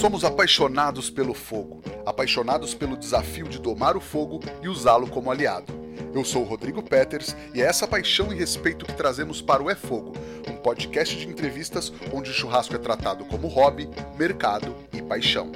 Somos apaixonados pelo fogo, apaixonados pelo desafio de domar o fogo e usá-lo como aliado. Eu sou o Rodrigo Peters e é essa paixão e respeito que trazemos para o É Fogo, um podcast de entrevistas onde o churrasco é tratado como hobby, mercado e paixão.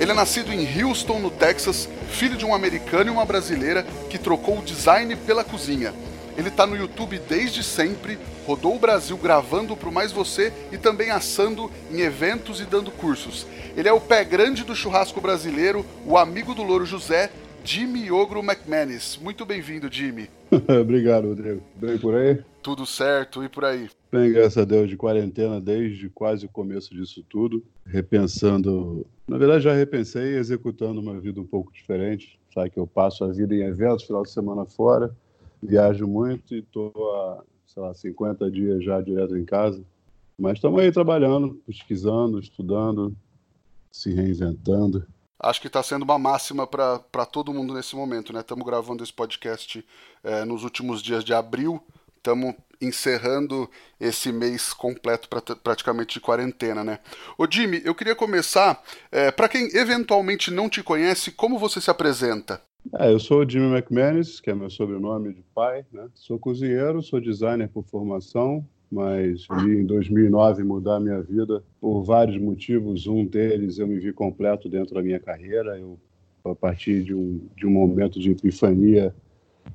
Ele é nascido em Houston, no Texas, filho de um americano e uma brasileira que trocou o design pela cozinha. Ele está no YouTube desde sempre, rodou o Brasil gravando pro Mais Você e também assando em eventos e dando cursos. Ele é o pé grande do churrasco brasileiro, o amigo do Louro José, Jimmy Ogro McManus. Muito bem-vindo, Jimmy. Obrigado, Rodrigo. Bem por aí? Tudo certo, e por aí? Bem, graças a Deus, de quarentena desde quase o começo disso tudo, repensando. Na verdade, já repensei executando uma vida um pouco diferente. Sabe que eu passo a vida em eventos, final de semana fora, viajo muito e estou há, sei lá, 50 dias já direto em casa. Mas estamos aí trabalhando, pesquisando, estudando, se reinventando. Acho que está sendo uma máxima para todo mundo nesse momento, né? Estamos gravando esse podcast é, nos últimos dias de abril, estamos encerrando esse mês completo pra, praticamente de quarentena, né? Ô Jimmy, eu queria começar, é, para quem eventualmente não te conhece, como você se apresenta? É, eu sou o Jimmy McManus, que é meu sobrenome de pai, né? Sou cozinheiro, sou designer por formação, mas em 2009 mudar minha vida por vários motivos. Um deles eu me vi completo dentro da minha carreira. Eu, a partir de um, de um momento de epifania,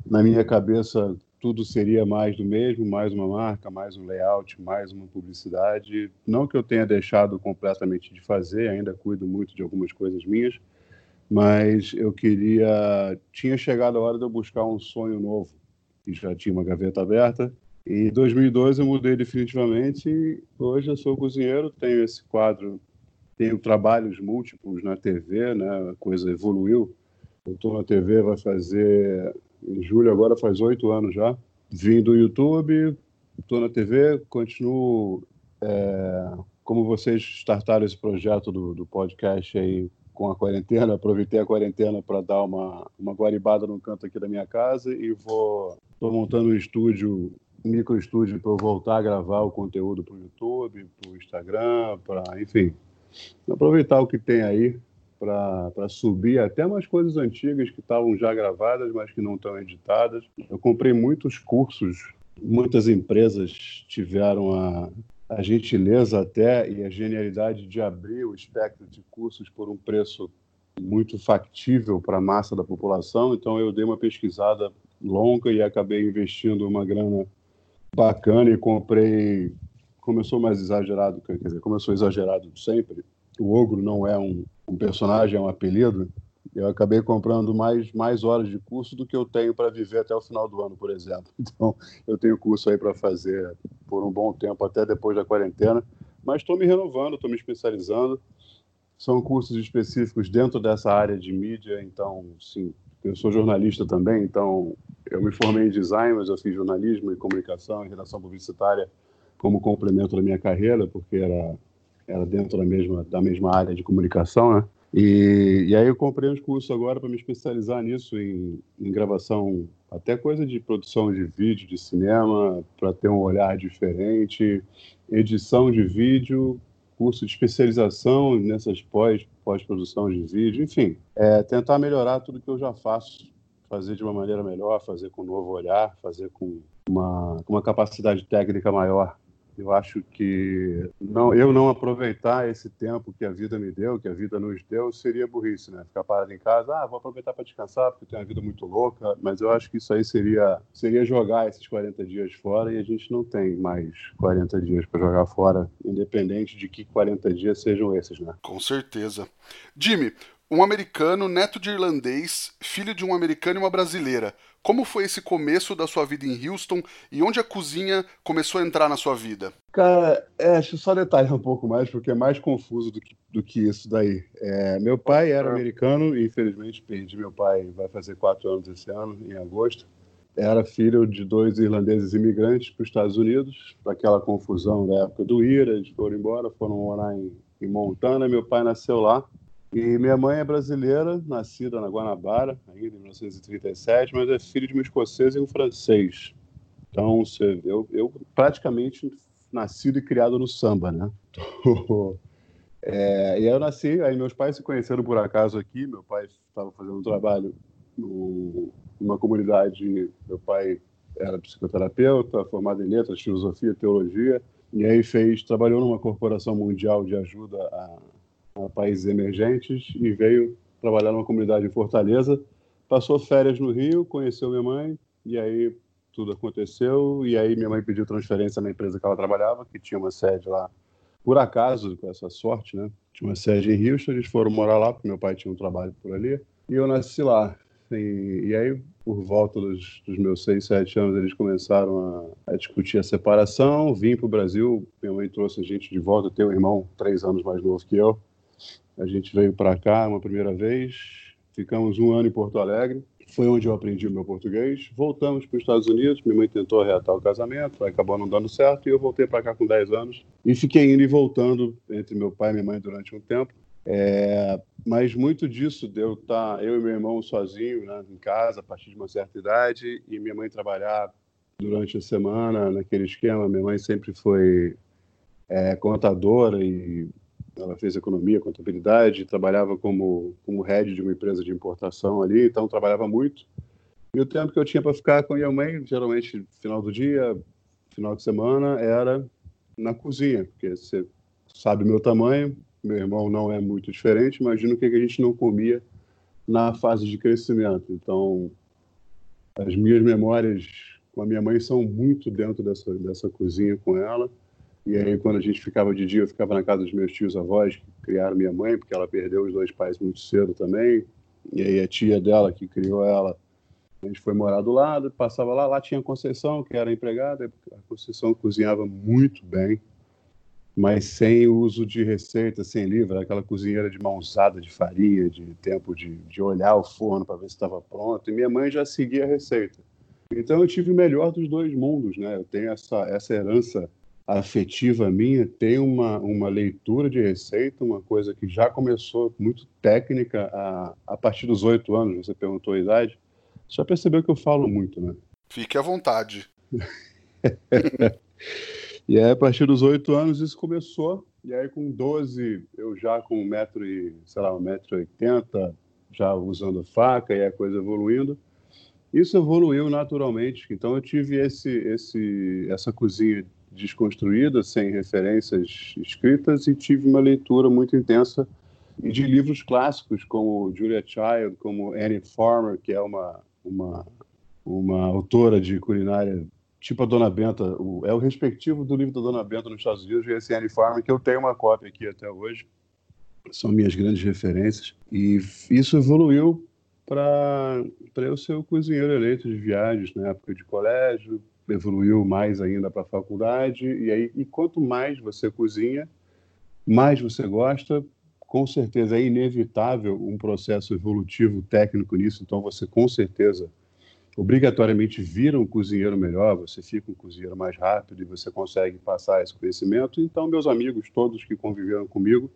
na minha cabeça tudo seria mais do mesmo, mais uma marca, mais um layout, mais uma publicidade. Não que eu tenha deixado completamente de fazer, ainda cuido muito de algumas coisas minhas, mas eu queria. Tinha chegado a hora de eu buscar um sonho novo, e já tinha uma gaveta aberta. E em 2002 eu mudei definitivamente e hoje eu sou cozinheiro, tenho esse quadro, tenho trabalhos múltiplos na TV, né? a coisa evoluiu. Eu estou na TV, vai fazer, em julho agora faz oito anos já. Vim do YouTube, estou na TV, continuo, é, como vocês startaram esse projeto do, do podcast aí com a quarentena, aproveitei a quarentena para dar uma, uma guaribada no canto aqui da minha casa e vou estou montando um estúdio, um micro estúdio para eu voltar a gravar o conteúdo para o YouTube, para o Instagram, para enfim, aproveitar o que tem aí para subir até umas coisas antigas que estavam já gravadas, mas que não estão editadas. Eu comprei muitos cursos, muitas empresas tiveram a a gentileza até e a genialidade de abrir o espectro de cursos por um preço muito factível para a massa da população. Então eu dei uma pesquisada longa e acabei investindo uma grana bacana e comprei. Sou mais exagerado, quer dizer, sou exagerado sempre, o ogro não é um, um personagem, é um apelido eu acabei comprando mais, mais horas de curso do que eu tenho para viver até o final do ano, por exemplo. Então, eu tenho curso aí para fazer por um bom tempo, até depois da quarentena, mas estou me renovando, estou me especializando. São cursos específicos dentro dessa área de mídia, então, sim, eu sou jornalista também, então eu me formei em design, mas eu fiz jornalismo e comunicação e redação publicitária como complemento da minha carreira, porque era, era dentro da mesma, da mesma área de comunicação, né? E, e aí eu comprei uns cursos agora para me especializar nisso, em, em, gravação, até coisa de produção de vídeo, de cinema, para ter um olhar diferente, edição de vídeo, curso de especialização nessas pós, pós-produção de vídeo, enfim, é, tentar melhorar tudo que eu já faço, fazer de uma maneira melhor, fazer com um novo olhar, fazer com uma, com uma capacidade técnica maior eu acho que não, eu não aproveitar esse tempo que a vida me deu, que a vida nos deu, seria burrice, né? Ficar parado em casa, ah, vou aproveitar para descansar porque tenho uma vida muito louca, mas eu acho que isso aí seria, seria jogar esses 40 dias fora e a gente não tem mais 40 dias para jogar fora, independente de que 40 dias sejam esses, né? Com certeza. Jimmy, um americano, neto de irlandês, filho de um americano e uma brasileira. Como foi esse começo da sua vida em Houston e onde a cozinha começou a entrar na sua vida? Cara, é, deixa eu só detalhar um pouco mais, porque é mais confuso do que, do que isso daí. É, meu pai era americano e infelizmente perdi meu pai, vai fazer quatro anos esse ano, em agosto. Era filho de dois irlandeses imigrantes para os Estados Unidos, para aquela confusão da época do IRA, eles foram embora, foram morar em, em Montana. Meu pai nasceu lá e minha mãe é brasileira, nascida na Guanabara, ainda em 1937, mas é filho de um escocês e um francês. Então, eu, eu praticamente nascido e criado no samba, né? é, e aí eu nasci, aí meus pais se conheceram por acaso aqui. Meu pai estava fazendo um trabalho no, numa comunidade. Meu pai era psicoterapeuta, formado em letras, filosofia, teologia, e aí fez, trabalhou numa corporação mundial de ajuda a, a países emergentes e veio trabalhar numa comunidade em Fortaleza. Passou férias no Rio, conheceu minha mãe, e aí tudo aconteceu. E aí minha mãe pediu transferência na empresa que ela trabalhava, que tinha uma sede lá, por acaso, com essa sorte, né? Tinha uma sede em Houston, eles foram morar lá, porque meu pai tinha um trabalho por ali. E eu nasci lá. E, e aí, por volta dos, dos, meus seis, sete anos, eles começaram a, a discutir a separação. Vim para o Brasil, minha mãe trouxe a gente de volta. Tenho um irmão três anos mais novo que eu. A gente veio para cá uma primeira vez, ficamos um ano em Porto Alegre. Foi onde eu aprendi o meu português. Voltamos para os Estados Unidos. Minha mãe tentou reatar o casamento, acabou não dando certo. E eu voltei para cá com 10 anos. E fiquei indo e voltando entre meu pai e minha mãe durante um tempo. É, mas muito disso deu estar eu e meu irmão sozinho né, em casa a partir de uma certa idade e minha mãe trabalhar durante a semana naquele esquema. Minha mãe sempre foi é, contadora e ela fez economia, contabilidade, trabalhava como, como head de uma empresa de importação ali, então trabalhava muito. E o tempo que eu tinha para ficar com a minha mãe, geralmente final do dia, final de semana, era na cozinha, porque você sabe meu tamanho, meu irmão não é muito diferente, imagino que a gente não comia na fase de crescimento. Então, as minhas memórias com a minha mãe são muito dentro dessa, dessa cozinha com ela. E aí, quando a gente ficava de dia, eu ficava na casa dos meus tios avós, que criaram minha mãe, porque ela perdeu os dois pais muito cedo também. E aí, a tia dela, que criou ela, a gente foi morar do lado, passava lá. Lá tinha a Conceição, que era empregada. A Conceição cozinhava muito bem, mas sem uso de receita, sem livro. Aquela cozinheira de mão usada de farinha, de tempo de, de olhar o forno para ver se estava pronto. E minha mãe já seguia a receita. Então, eu tive o melhor dos dois mundos, né? Eu tenho essa, essa herança afetiva minha tem uma, uma leitura de receita, uma coisa que já começou muito técnica a, a partir dos oito anos. Você perguntou a idade. Já percebeu que eu falo muito, né? Fique à vontade. e aí, a partir dos oito anos, isso começou. E aí, com 12, eu já com um metro e, sei lá, um metro e oitenta, já usando faca e a coisa evoluindo. Isso evoluiu naturalmente. Então, eu tive esse, esse, essa cozinha desconstruída, sem referências escritas, e tive uma leitura muito intensa de livros clássicos como Julia Child, como Annie Farmer, que é uma, uma, uma autora de culinária tipo a Dona Benta, o, é o respectivo do livro da Dona Benta nos Estados Unidos, esse Annie Farmer, que eu tenho uma cópia aqui até hoje, são minhas grandes referências, e isso evoluiu para eu ser o cozinheiro eleito de viagens na época de colégio, evoluiu mais ainda para a faculdade e aí e quanto mais você cozinha, mais você gosta, com certeza é inevitável um processo evolutivo técnico nisso, então você com certeza obrigatoriamente vira um cozinheiro melhor, você fica um cozinheiro mais rápido e você consegue passar esse conhecimento. Então, meus amigos, todos que conviveram comigo,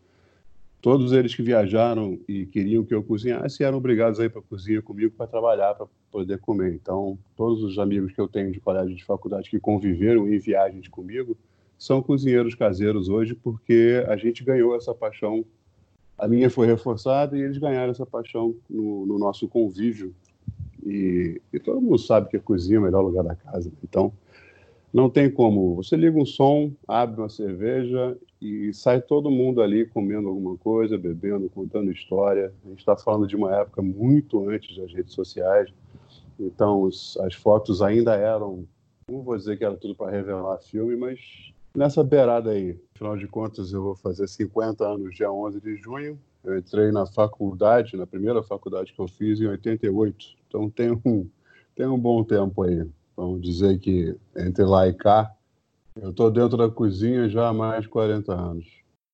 todos eles que viajaram e queriam que eu cozinhasse eram obrigados a ir para a cozinha comigo para trabalhar, para poder comer. Então, todos os amigos que eu tenho de colégio de faculdade que conviveram em viagens comigo são cozinheiros caseiros hoje porque a gente ganhou essa paixão. A minha foi reforçada e eles ganharam essa paixão no, no nosso convívio. E, e, todo mundo sabe que a cozinha é o melhor lugar da casa. Então, não tem como. Você liga um som, abre uma cerveja e sai todo mundo ali comendo alguma coisa, bebendo, contando história. A gente está falando de uma época muito antes das redes sociais, então os, as fotos ainda eram, não vou dizer que era tudo para revelar filme, mas nessa beirada aí. Afinal de contas, eu vou fazer 50 anos dia 11 de junho. Eu entrei na faculdade, na primeira faculdade que eu fiz em 88, então tem um, tem um bom tempo aí. Vamos dizer que entre lá e cá eu estou dentro da cozinha já há mais de 40 anos.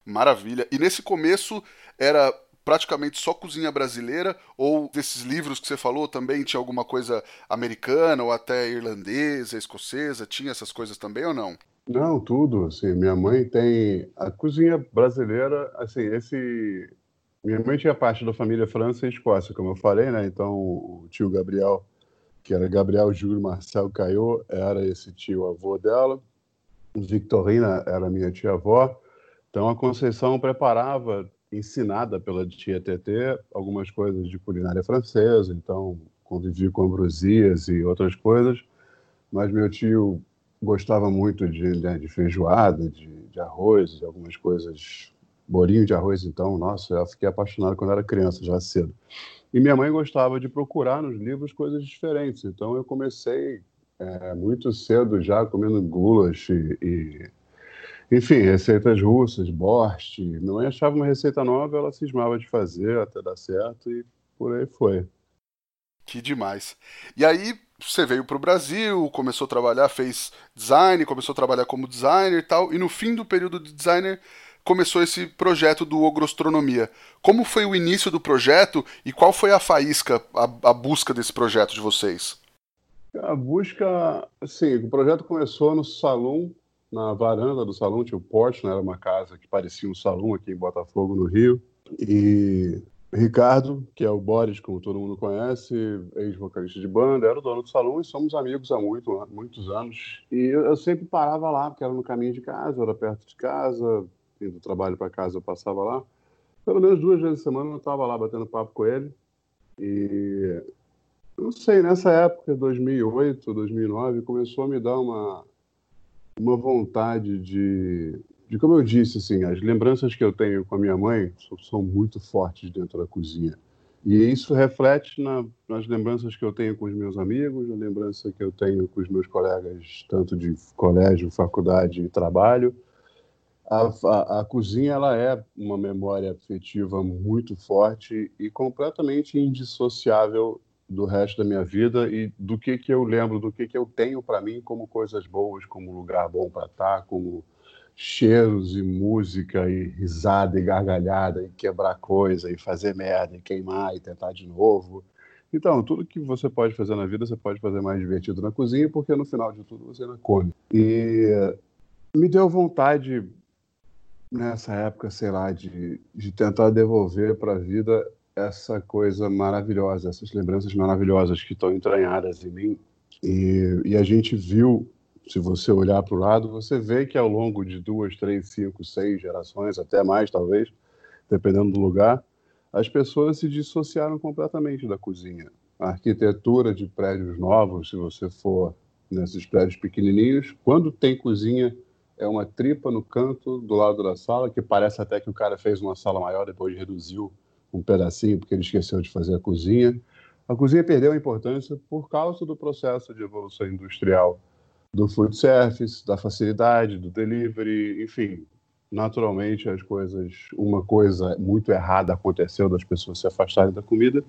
Maravilha. E nesse começo era praticamente só cozinha brasileira ou desses livros que você falou também tinha alguma coisa americana ou até irlandesa, escocesa, tinha essas coisas também ou não? Não, tudo, assim, minha mãe tem a cozinha brasileira, assim, esse minha mãe tinha parte da família França e Escócia, como eu falei, né? Então o tio Gabriel, que era Gabriel Júlio Marcel Caiô, era esse tio avô dela. Victorina era minha tia-avó. Então a Conceição preparava, ensinada pela tia TT, algumas coisas de culinária francesa. Então convivi com ambrosias e outras coisas. Mas meu tio gostava muito de, né, de feijoada, de, de arroz, de algumas coisas bolinho de arroz, então, nossa, eu fiquei apaixonado quando era criança, já cedo. E minha mãe gostava de procurar nos livros coisas diferentes, então eu comecei é, muito cedo já comendo gulas e, e, enfim, receitas russas, borscht. Minha mãe achava uma receita nova, ela cismava de fazer até dar certo e por aí foi. Que demais. E aí você veio para o Brasil, começou a trabalhar, fez design, começou a trabalhar como designer e tal, e no fim do período de designer começou esse projeto do Ogrostronomia. Como foi o início do projeto e qual foi a faísca, a, a busca desse projeto de vocês? A busca, sim, o projeto começou no salão, na varanda do salão, tinha o porte, né? era uma casa que parecia um salão aqui em Botafogo, no Rio. E Ricardo, que é o Boris, como todo mundo conhece, ex-vocalista de banda, era o dono do salão e somos amigos há muito, muitos anos. E eu sempre parava lá, porque era no caminho de casa, era perto de casa, do trabalho para casa eu passava lá. Pelo menos duas vezes por semana eu estava lá batendo papo com ele. E não sei, nessa época, 2008, 2009, começou a me dar uma, uma vontade de, de, como eu disse, assim, as lembranças que eu tenho com a minha mãe são muito fortes dentro da cozinha. E isso reflete na, nas lembranças que eu tenho com os meus amigos, na lembrança que eu tenho com os meus colegas, tanto de colégio, faculdade e trabalho a, a, a, cozinha ela é uma memória afetiva muito forte e completamente indissociável do resto da minha vida e do que que eu lembro, do que que eu tenho para mim como coisas boas, como lugar bom para estar, tá, como cheiros e música e risada e gargalhada e quebrar coisa e fazer merda e queimar e tentar de novo. Então, tudo que você pode fazer na vida, você pode fazer mais divertido na cozinha, porque no final de tudo você não come. E me deu vontade nessa época, sei lá, de, de tentar devolver para a vida essa coisa maravilhosa, essas lembranças maravilhosas que estão entranhadas em mim. E, e a gente viu, se você olhar para o lado, você vê que ao longo de duas, três, cinco, seis gerações, até mais talvez, dependendo do lugar, as pessoas se dissociaram completamente da cozinha. A arquitetura de prédios novos, se você for nesses prédios pequenininhos, quando tem cozinha, é uma tripa no canto do lado da sala, que parece até que o cara fez uma sala maior, depois reduziu um pedacinho, porque ele esqueceu de fazer a cozinha. A cozinha perdeu a importância por causa do processo de evolução industrial do food service, da facilidade, do delivery, enfim. Naturalmente, as coisas, uma coisa muito errada aconteceu das pessoas se afastarem da comida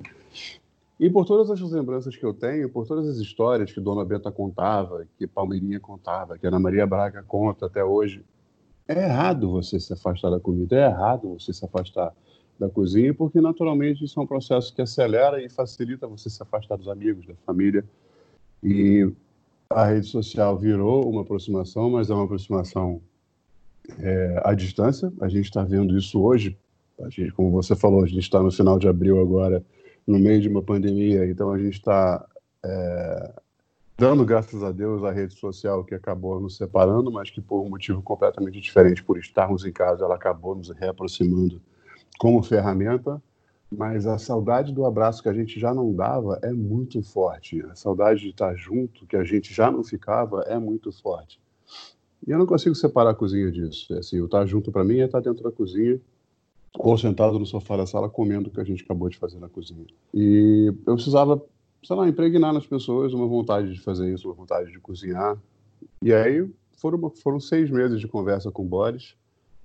e por todas as lembranças que eu tenho, por todas as histórias que Dona Benta contava, que Palmeirinha contava, que Ana Maria Braga conta até hoje, é errado você se afastar da comida, é errado você se afastar da cozinha, porque naturalmente isso é um processo que acelera e facilita você se afastar dos amigos, da família. E a rede social virou uma aproximação, mas é uma aproximação é, à distância. A gente está vendo isso hoje. Gente, como você falou, a gente está no final de abril agora no meio de uma pandemia. Então a gente está é, dando graças a Deus à rede social que acabou nos separando, mas que por um motivo completamente diferente, por estarmos em casa, ela acabou nos reaproximando como ferramenta. Mas a saudade do abraço que a gente já não dava é muito forte. A saudade de estar junto, que a gente já não ficava, é muito forte. E eu não consigo separar a cozinha disso. É assim, o estar junto para mim é estar dentro da cozinha ou sentado no sofá da sala comendo o que a gente acabou de fazer na cozinha. E eu precisava, sei lá, impregnar nas pessoas uma vontade de fazer isso, uma vontade de cozinhar. E aí foram, foram seis meses de conversa com o Boris.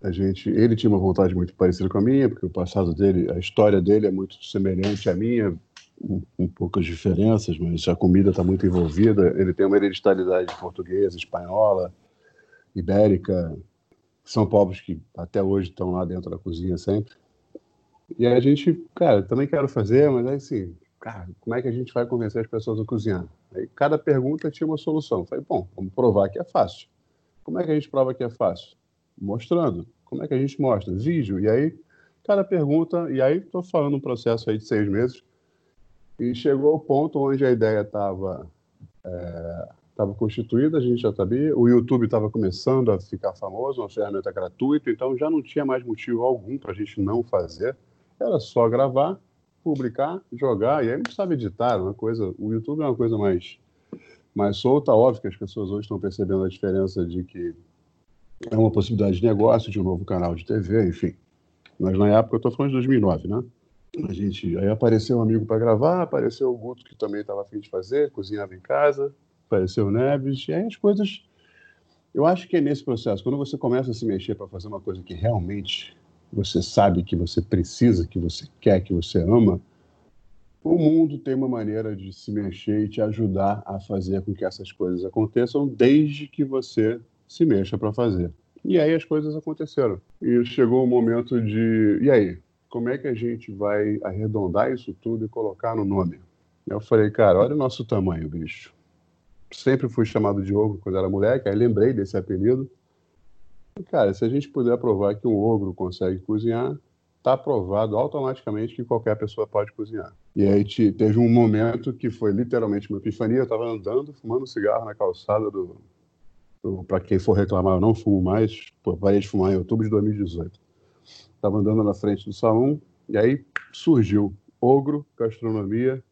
A gente, ele tinha uma vontade muito parecida com a minha, porque o passado dele, a história dele é muito semelhante à minha, com, com poucas diferenças, mas a comida está muito envolvida. Ele tem uma hereditariedade portuguesa, espanhola, ibérica, são povos que até hoje estão lá dentro da cozinha sempre. E a gente, cara, também quero fazer, mas aí assim, cara, como é que a gente vai convencer as pessoas a cozinhar? Aí cada pergunta tinha uma solução. Falei, bom, vamos provar que é fácil. Como é que a gente prova que é fácil? Mostrando. Como é que a gente mostra? Vídeo. E aí, cada pergunta, e aí estou falando um processo aí de seis meses, e chegou ao ponto onde a ideia estava é, estava constituída, a gente já sabia. O YouTube estava começando a ficar famoso, uma ferramenta gratuita, então já não tinha mais motivo algum para a gente não fazer. Era só gravar, publicar, jogar, e aí não precisava editar, uma coisa. O YouTube é uma coisa mais, mais solta, óbvio que as pessoas hoje estão percebendo a diferença de que é uma possibilidade de negócio, de um novo canal de TV, enfim. Mas na época, eu estou falando de 2009, né? A gente, aí apareceu um amigo para gravar, apareceu o Guto, que também estava afim de fazer, cozinhava em casa, apareceu Neves, e aí as coisas. Eu acho que é nesse processo, quando você começa a se mexer para fazer uma coisa que realmente você sabe que você precisa, que você quer, que você ama, o mundo tem uma maneira de se mexer e te ajudar a fazer com que essas coisas aconteçam, desde que você se mexa para fazer. E aí as coisas aconteceram. E chegou o momento de. E aí? Como é que a gente vai arredondar isso tudo e colocar no nome? Eu falei, cara, olha o nosso tamanho, bicho. Sempre fui chamado de ogro quando era moleque, aí lembrei desse apelido. E, cara, se a gente puder provar que um ogro consegue cozinhar, tá provado automaticamente que qualquer pessoa pode cozinhar. E aí teve um momento que foi literalmente uma epifania. Eu estava andando, fumando cigarro na calçada do, para quem for reclamar, eu não fumo mais, parei de fumar em outubro de 2018. Estava andando na frente do salão e aí surgiu ogro, gastronomia,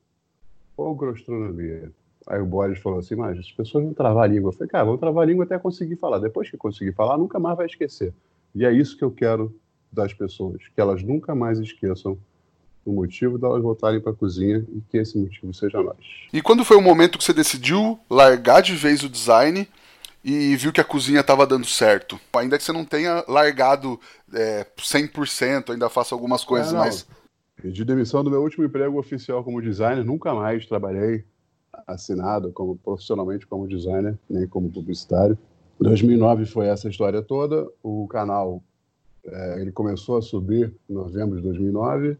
ogroastronomia. Aí o Boris falou assim, mas as pessoas vão travar a língua. Eu falei, cara, vão travar a língua até conseguir falar. Depois que conseguir falar, nunca mais vai esquecer. E é isso que eu quero das pessoas, que elas nunca mais esqueçam o motivo delas voltarem para a cozinha e que esse motivo seja nós. E quando foi o momento que você decidiu largar de vez o design e viu que a cozinha estava dando certo. Ainda que você não tenha largado é, 100%, ainda faça algumas coisas, é, mas... De demissão do meu último emprego oficial como designer, nunca mais trabalhei assinado como profissionalmente como designer, nem como publicitário. 2009 foi essa história toda. O canal é, ele começou a subir em novembro de 2009.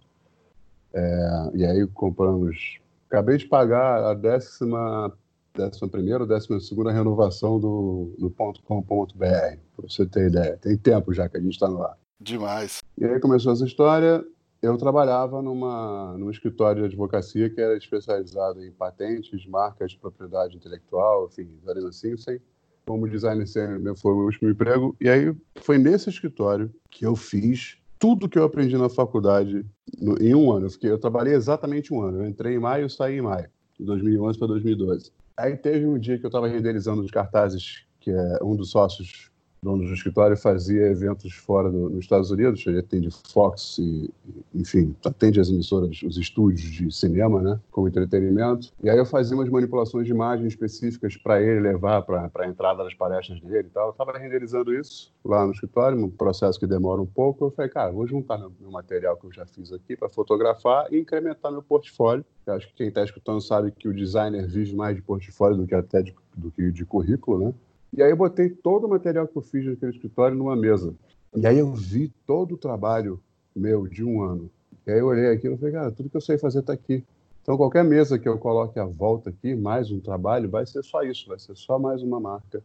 É, e aí compramos. Acabei de pagar a décima 11 ou 12 renovação do, do .com.br, para você ter ideia. Tem tempo já que a gente está no ar. Demais. E aí começou essa história. Eu trabalhava numa, num escritório de advocacia que era especializado em patentes, marcas de propriedade intelectual, enfim, Arena Simpson. Como designer sênior, foi o meu último emprego. E aí foi nesse escritório que eu fiz tudo que eu aprendi na faculdade no, em um ano. Eu, fiquei, eu trabalhei exatamente um ano. Eu entrei em maio e saí em maio, de 2011 para 2012. Aí teve um dia que eu estava renderizando os cartazes, que é um dos sócios dono do escritório, fazia eventos fora do, nos Estados Unidos, ele atende Fox e, enfim, atende as emissoras, os estúdios de cinema, né, como entretenimento. E aí eu fazia umas manipulações de imagem específicas para ele levar para a entrada das palestras dele e tal. Eu estava renderizando isso lá no escritório, um processo que demora um pouco. Eu falei, cara, vou juntar meu, meu material que eu já fiz aqui para fotografar e incrementar meu portfólio. Eu acho que quem está escutando sabe que o designer vive mais de portfólio do que até de, do que de currículo, né? E aí eu botei todo o material que eu fiz naquele escritório numa mesa. E aí eu vi todo o trabalho meu de um ano. E aí eu olhei aquilo e falei, cara, tudo que eu sei fazer está aqui. Então qualquer mesa que eu coloque à volta aqui, mais um trabalho, vai ser só isso, vai ser só mais uma marca,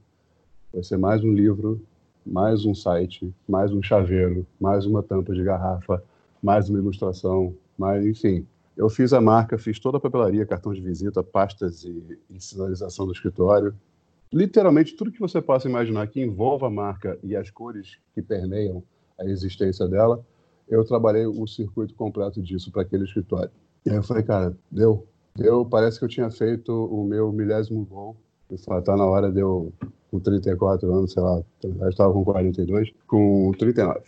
vai ser mais um livro, mais um site, mais um chaveiro, mais uma tampa de garrafa, mais uma ilustração, mais, enfim. Eu fiz a marca, fiz toda a papelaria, cartão de visita, pastas e, e sinalização do escritório, literalmente tudo que você possa imaginar que envolva a marca e as cores que permeiam a existência dela, eu trabalhei o circuito completo disso para aquele escritório. E aí eu falei, cara, deu. Deu, parece que eu tinha feito o meu milésimo gol. Eu falei, tá na hora de eu, com 34 anos, sei lá, eu estava com 42, com 39.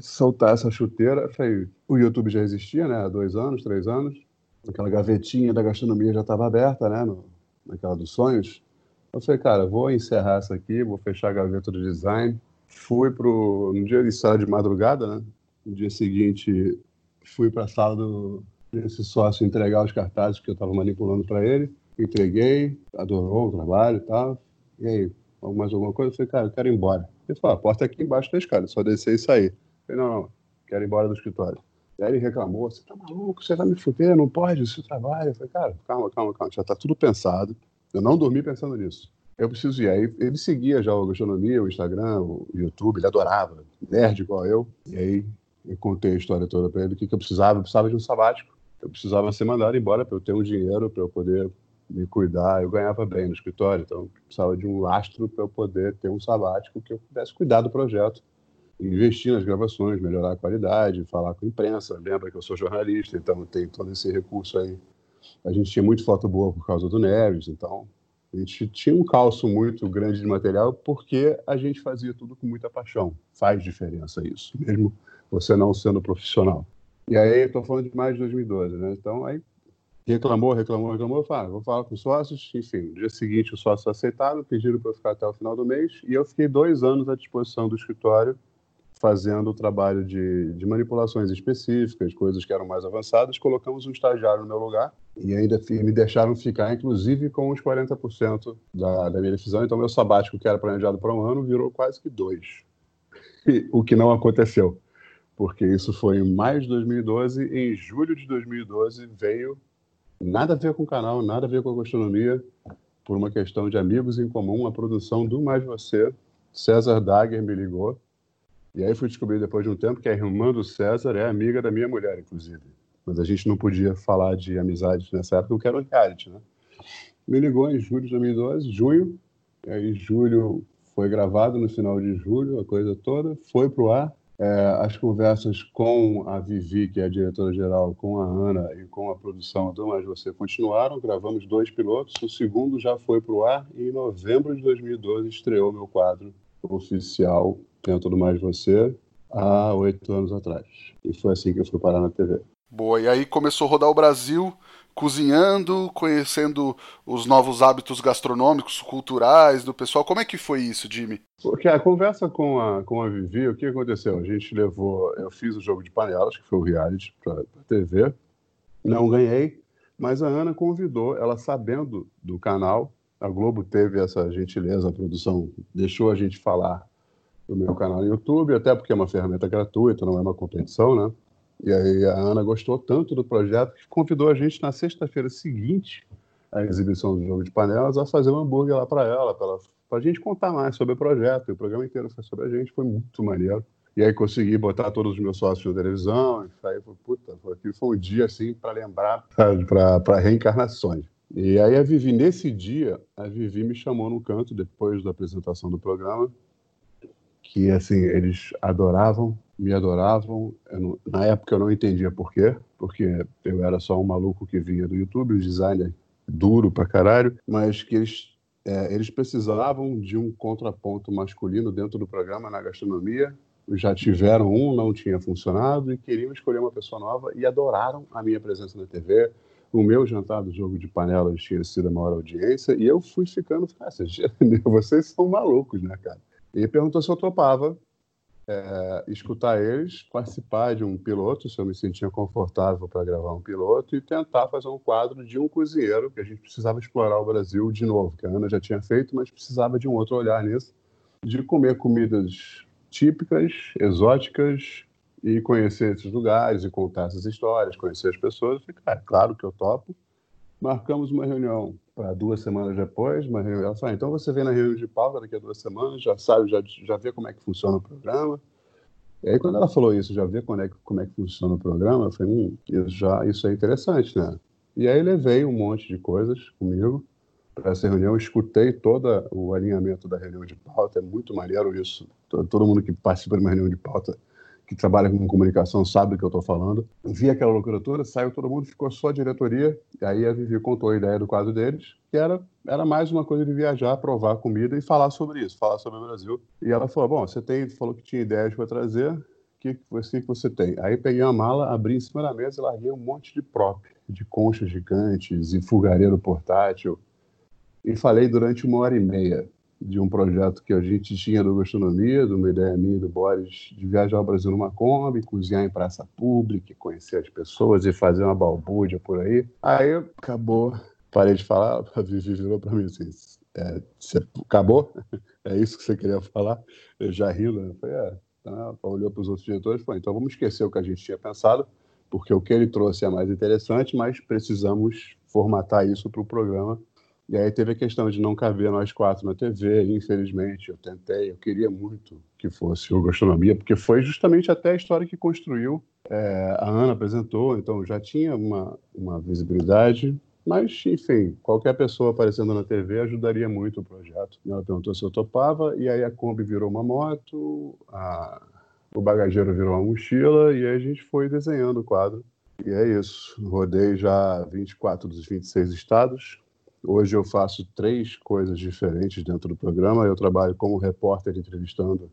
Soltar essa chuteira, falei, o YouTube já existia, né, há dois anos, três anos. Aquela gavetinha da gastronomia já estava aberta, né, no, naquela dos sonhos. Eu falei, cara, vou encerrar isso aqui, vou fechar a gaveta do design. Fui pro. No dia de sala de madrugada, né? No dia seguinte, fui para a sala do, desse sócio entregar os cartazes que eu estava manipulando para ele. Entreguei, adorou o trabalho e tal. E aí, mais alguma coisa? Eu falei, cara, eu quero ir embora. Ele falou, a porta é aqui embaixo da escada, só descer e sair. Eu falei, não, não, quero ir embora do escritório. Aí ele reclamou, você tá maluco, você vai me fuder, não pode, isso trabalho. Eu falei, cara, calma, calma, calma, já tá tudo pensado. Eu não dormi pensando nisso. Eu preciso ir. Aí ele seguia já o Gastronomia, o Instagram, o YouTube, ele adorava, nerd igual eu. E aí eu contei a história toda para ele, o que, que eu precisava. Eu precisava de um sabático. Eu precisava ser mandado embora para eu ter um dinheiro, para eu poder me cuidar. Eu ganhava bem no escritório, então precisava de um lastro para eu poder ter um sabático que eu pudesse cuidar do projeto, investir nas gravações, melhorar a qualidade, falar com a imprensa. Lembra que eu sou jornalista, então tem todo esse recurso aí. A gente tinha muito foto boa por causa do Neves, então a gente tinha um calço muito grande de material porque a gente fazia tudo com muita paixão. Faz diferença isso, mesmo você não sendo profissional. E aí, estou falando de mais de 2012, né? Então, aí reclamou, reclamou, reclamou, fala, vou falar com os sócios, enfim, no dia seguinte os sócios aceitaram, pediram para eu ficar até o final do mês, e eu fiquei dois anos à disposição do escritório, fazendo o trabalho de, de manipulações específicas, coisas que eram mais avançadas, colocamos um estagiário no meu lugar, e ainda me deixaram ficar, inclusive, com os 40% da, da minha decisão, então meu sabático, que era planejado para um ano, virou quase que dois, e, o que não aconteceu porque isso foi em maio de 2012. Em julho de 2012 veio Nada a ver com o canal, nada a ver com a gastronomia, por uma questão de amigos em comum, a produção do Mais Você. César Dagger me ligou. E aí fui descobrir depois de um tempo que a irmã do César é amiga da minha mulher, inclusive. Mas a gente não podia falar de amizades nessa época, porque era um reality, né? Me ligou em julho de 2012, junho. E aí, julho foi gravado no final de julho, a coisa toda. Foi pro ar. É, as conversas com a Vivi, que é a diretora-geral, com a Ana e com a produção do Mais Você continuaram. Gravamos dois pilotos. O segundo já foi para o ar e em novembro de 2012 estreou meu quadro oficial dentro do Mais Você há oito anos atrás. E foi assim que eu fui parar na TV. Boa, e aí começou a rodar o Brasil cozinhando, conhecendo os novos hábitos gastronômicos, culturais do pessoal. Como é que foi isso, Jimmy? Porque a conversa com a, com a Vivi, o que aconteceu? A gente levou, eu fiz o jogo de panelas, que foi o reality para a TV, não ganhei, mas a Ana convidou, ela sabendo do canal, a Globo teve essa gentileza, a produção deixou a gente falar do meu canal no YouTube, até porque é uma ferramenta gratuita, não é uma competição, né? E aí a Ana gostou tanto do projeto que convidou a gente na sexta-feira seguinte à exibição do jogo de panelas a fazer um hambúrguer lá para ela, para a gente contar mais sobre o projeto. E o programa inteiro foi sobre a gente, foi muito maneiro. E aí consegui botar todos os meus sócios na televisão. E aí, puta, aquilo foi um dia assim para lembrar, para reencarnações. E aí a Vivi, nesse dia, a Vivi me chamou no canto, depois da apresentação do programa, que assim, eles adoravam me adoravam. Não, na época eu não entendia por quê, porque eu era só um maluco que vinha do YouTube, um designer duro pra caralho, mas que eles, é, eles precisavam de um contraponto masculino dentro do programa na gastronomia. Já tiveram um, não tinha funcionado, e queriam escolher uma pessoa nova e adoraram a minha presença na TV. O meu jantar do jogo de panelas tinha sido a maior audiência, e eu fui ficando, ah, vocês são malucos, né, cara? E perguntou se eu topava é, escutar eles, participar de um piloto, se eu me sentia confortável para gravar um piloto, e tentar fazer um quadro de um cozinheiro, que a gente precisava explorar o Brasil de novo, que a Ana já tinha feito, mas precisava de um outro olhar nisso, de comer comidas típicas, exóticas, e conhecer esses lugares, e contar essas histórias, conhecer as pessoas. Eu falei, cara, claro que eu topo. Marcamos uma reunião para duas semanas depois, uma reunião, ela falou, ah, então você vem na reunião de pauta daqui a duas semanas, já sabe, já, já vê como é que funciona o programa. E aí quando ela falou isso, já vê como é como é que funciona o programa, eu falei, hum, isso, já, isso é interessante, né? E aí levei um monte de coisas comigo para essa reunião, escutei todo o alinhamento da reunião de pauta, é muito maneiro isso. Todo mundo que participa de uma reunião de pauta que trabalha com comunicação sabe do que eu estou falando. Vi aquela loucura toda, saiu todo mundo, ficou só a diretoria, e aí a Vivi contou a ideia do quadro deles, que era, era mais uma coisa de viajar, provar comida e falar sobre isso, falar sobre o Brasil. E ela falou, bom, você tem, falou que tinha ideias para trazer, o que, que você tem? Aí peguei uma mala, abri em cima da mesa e larguei um monte de prop, de conchas gigantes e fogareiro portátil, e falei durante uma hora e meia de um projeto que a gente tinha do Gastronomia, de uma ideia minha do Boris, de viajar ao Brasil numa Kombi, cozinhar em praça pública, conhecer as pessoas e fazer uma balbúrdia por aí. Aí acabou, parei de falar, a Vivi virou para mim assim, é, acabou? É isso que você queria falar? Eu já rindo, né? Falei, é, tá, olhou para os outros diretores e falou, então vamos esquecer o que a gente tinha pensado, porque o que ele trouxe é mais interessante, mas precisamos formatar isso para o programa e aí teve a questão de não caber nós quatro na TV, infelizmente, eu tentei, eu queria muito que fosse o Gastronomia, porque foi justamente até a história que construiu, é, a Ana apresentou, então já tinha uma, uma visibilidade, Mas, enfim, qualquer pessoa aparecendo na TV ajudaria muito o projeto. Ela perguntou se eu topava, e aí a Kombi virou uma moto, a... o bagageiro virou uma mochila, e aí a gente foi desenhando o quadro. E é isso. Rodei já 24 dos 26 estados. Hoje eu faço três coisas diferentes dentro do programa. Eu trabalho como repórter entrevistando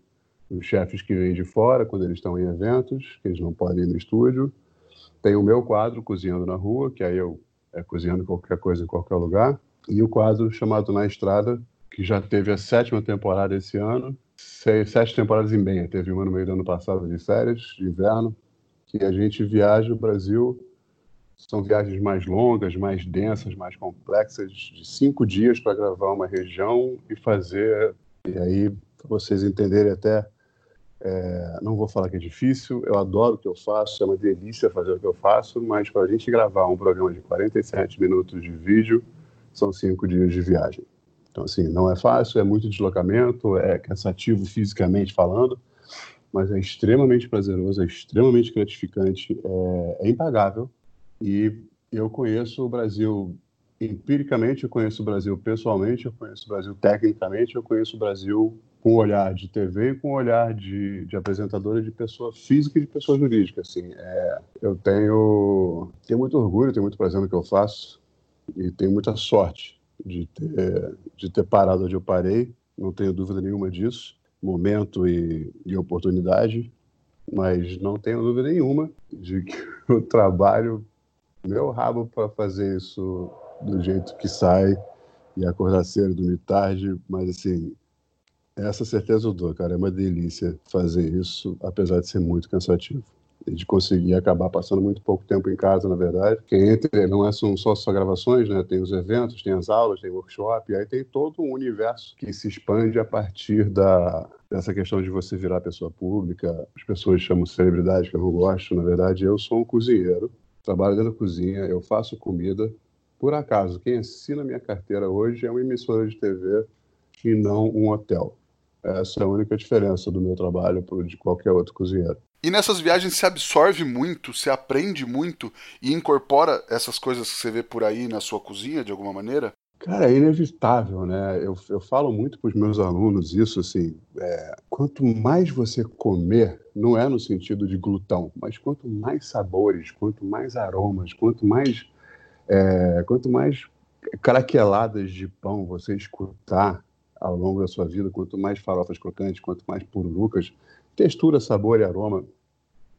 os chefes que vêm de fora quando eles estão em eventos, que eles não podem ir no estúdio. Tem o meu quadro, Cozinhando na Rua, que aí eu é cozinhando qualquer coisa em qualquer lugar. E o quadro chamado Na Estrada, que já teve a sétima temporada esse ano, seis, sete temporadas em bem. Teve uma no meio do ano passado de férias, de inverno, que a gente viaja o Brasil. São viagens mais longas, mais densas, mais complexas, de cinco dias para gravar uma região e fazer. E aí, para vocês entenderem até é, não vou falar que é difícil, eu adoro o que eu faço, é uma delícia fazer o que eu faço, mas para a gente gravar um programa de 47 minutos de vídeo, são cinco dias de viagem. Então, assim, não é fácil, é muito deslocamento, é cansativo fisicamente falando, mas é extremamente prazeroso, é extremamente gratificante, é, é impagável. E eu conheço o Brasil empiricamente, eu conheço o Brasil pessoalmente, eu conheço o Brasil tecnicamente, eu conheço o Brasil com o olhar de TV e com o olhar de, de apresentadora de pessoa física e de pessoa jurídica. Assim, é, eu tenho, tenho muito orgulho, tenho muito prazer no que eu faço e tenho muita sorte de ter, de ter parado onde eu parei, não tenho dúvida nenhuma disso, momento e, e oportunidade, mas não tenho dúvida nenhuma de que eu trabalho meu rabo para fazer isso do jeito que sai e acordar cedo, dormir tarde, mas assim, essa certeza eu dou, cara. É uma delícia fazer isso, apesar de ser muito cansativo. E de conseguir acabar passando muito pouco tempo em casa, na verdade. Que entre não é só, só, só gravações, né? Tem os eventos, tem as aulas, tem workshop, e aí tem todo um universo que se expande a partir da, dessa questão de você virar pessoa pública. As pessoas chamam celebridade, que eu não gosto. Na verdade, eu sou um cozinheiro, trabalho dentro da cozinha, eu faço comida. Por acaso, quem assina minha carteira hoje é uma emissora de TV e não um hotel. Essa é a única diferença do meu trabalho para de qualquer outro cozinheiro. E nessas viagens se absorve muito, se aprende muito e incorpora essas coisas que você vê por aí na sua cozinha de alguma maneira? Cara, é inevitável, né? Eu, eu falo muito para os meus alunos isso, assim, é, quanto mais você comer, não é no sentido de glutão, mas quanto mais sabores, quanto mais aromas, quanto mais, é, quanto mais craqueladas de pão você escutar, ao longo da sua vida, quanto mais farofas crocantes, quanto mais pururucas, textura, sabor e aroma,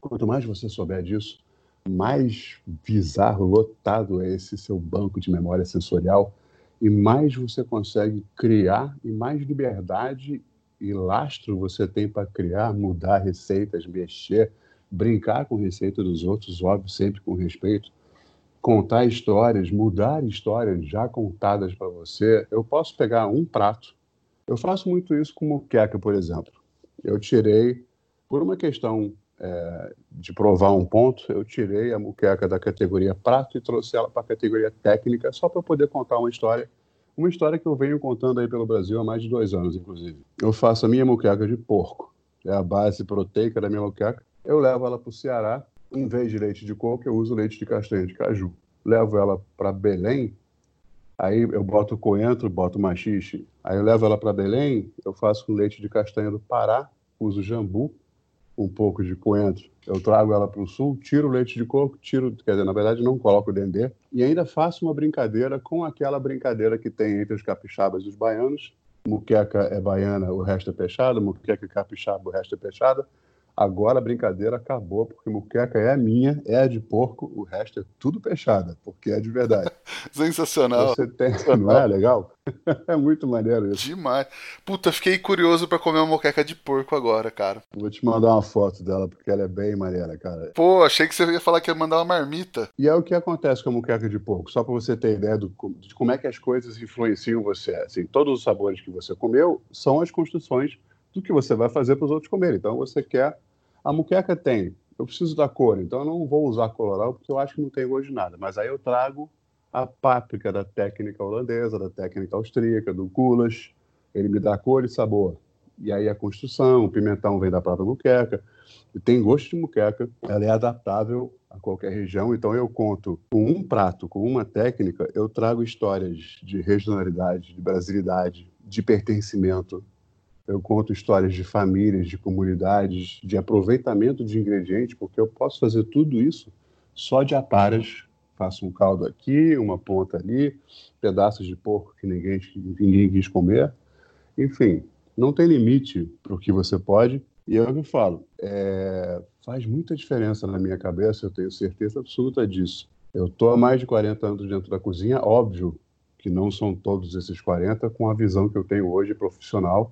quanto mais você souber disso, mais bizarro, lotado é esse seu banco de memória sensorial e mais você consegue criar e mais liberdade e lastro você tem para criar, mudar receitas, mexer, brincar com receita dos outros, óbvio, sempre com respeito, contar histórias, mudar histórias já contadas para você. Eu posso pegar um prato eu faço muito isso com muqueca, por exemplo. Eu tirei, por uma questão é, de provar um ponto, eu tirei a muqueca da categoria prato e trouxe ela para a categoria técnica, só para poder contar uma história. Uma história que eu venho contando aí pelo Brasil há mais de dois anos, inclusive. Eu faço a minha muqueca de porco. É a base proteica da minha muqueca. Eu levo ela para o Ceará. Em vez de leite de coco, eu uso leite de castanha de caju. Levo ela para Belém, Aí eu boto coentro, boto machixe. Aí eu levo ela para Belém, eu faço com leite de castanha do Pará, uso jambu, um pouco de coentro. Eu trago ela para o sul, tiro o leite de coco, tiro, quer dizer, na verdade não coloco o dendê, e ainda faço uma brincadeira com aquela brincadeira que tem entre os capixabas e os baianos. Muqueca é baiana, o resto é peixada, muqueca é capixaba, o resto é peixada. Agora a brincadeira acabou, porque muqueca é minha, é de porco, o resto é tudo peixada, porque é de verdade. Sensacional. Você tem, não é legal? é muito maneiro isso. Demais. Puta, fiquei curioso para comer uma moqueca de porco agora, cara. Vou te mandar uma foto dela, porque ela é bem maneira, cara. Pô, achei que você ia falar que ia mandar uma marmita. E é o que acontece com a moqueca de porco, só para você ter ideia do, de como é que as coisas influenciam você. Assim, todos os sabores que você comeu são as construções do que você vai fazer para os outros comerem. Então você quer a muqueca tem. Eu preciso da cor, então eu não vou usar coloral porque eu acho que não tem gosto de nada. Mas aí eu trago a páprica da técnica holandesa, da técnica austríaca, do goulash. Ele me dá cor e sabor. E aí a construção, o pimentão vem da própria muqueca, e tem gosto de muqueca, ela é adaptável a qualquer região, então eu conto com um prato, com uma técnica, eu trago histórias de regionalidade, de brasilidade, de pertencimento, eu conto histórias de famílias, de comunidades, de aproveitamento de ingredientes, porque eu posso fazer tudo isso só de aparas. Faço um caldo aqui, uma ponta ali, pedaços de porco que ninguém, ninguém quis comer. Enfim, não tem limite para o que você pode. E é o que eu falo, é, faz muita diferença na minha cabeça, eu tenho certeza absoluta disso. Eu estou há mais de 40 anos dentro da cozinha, óbvio que não são todos esses 40 com a visão que eu tenho hoje profissional,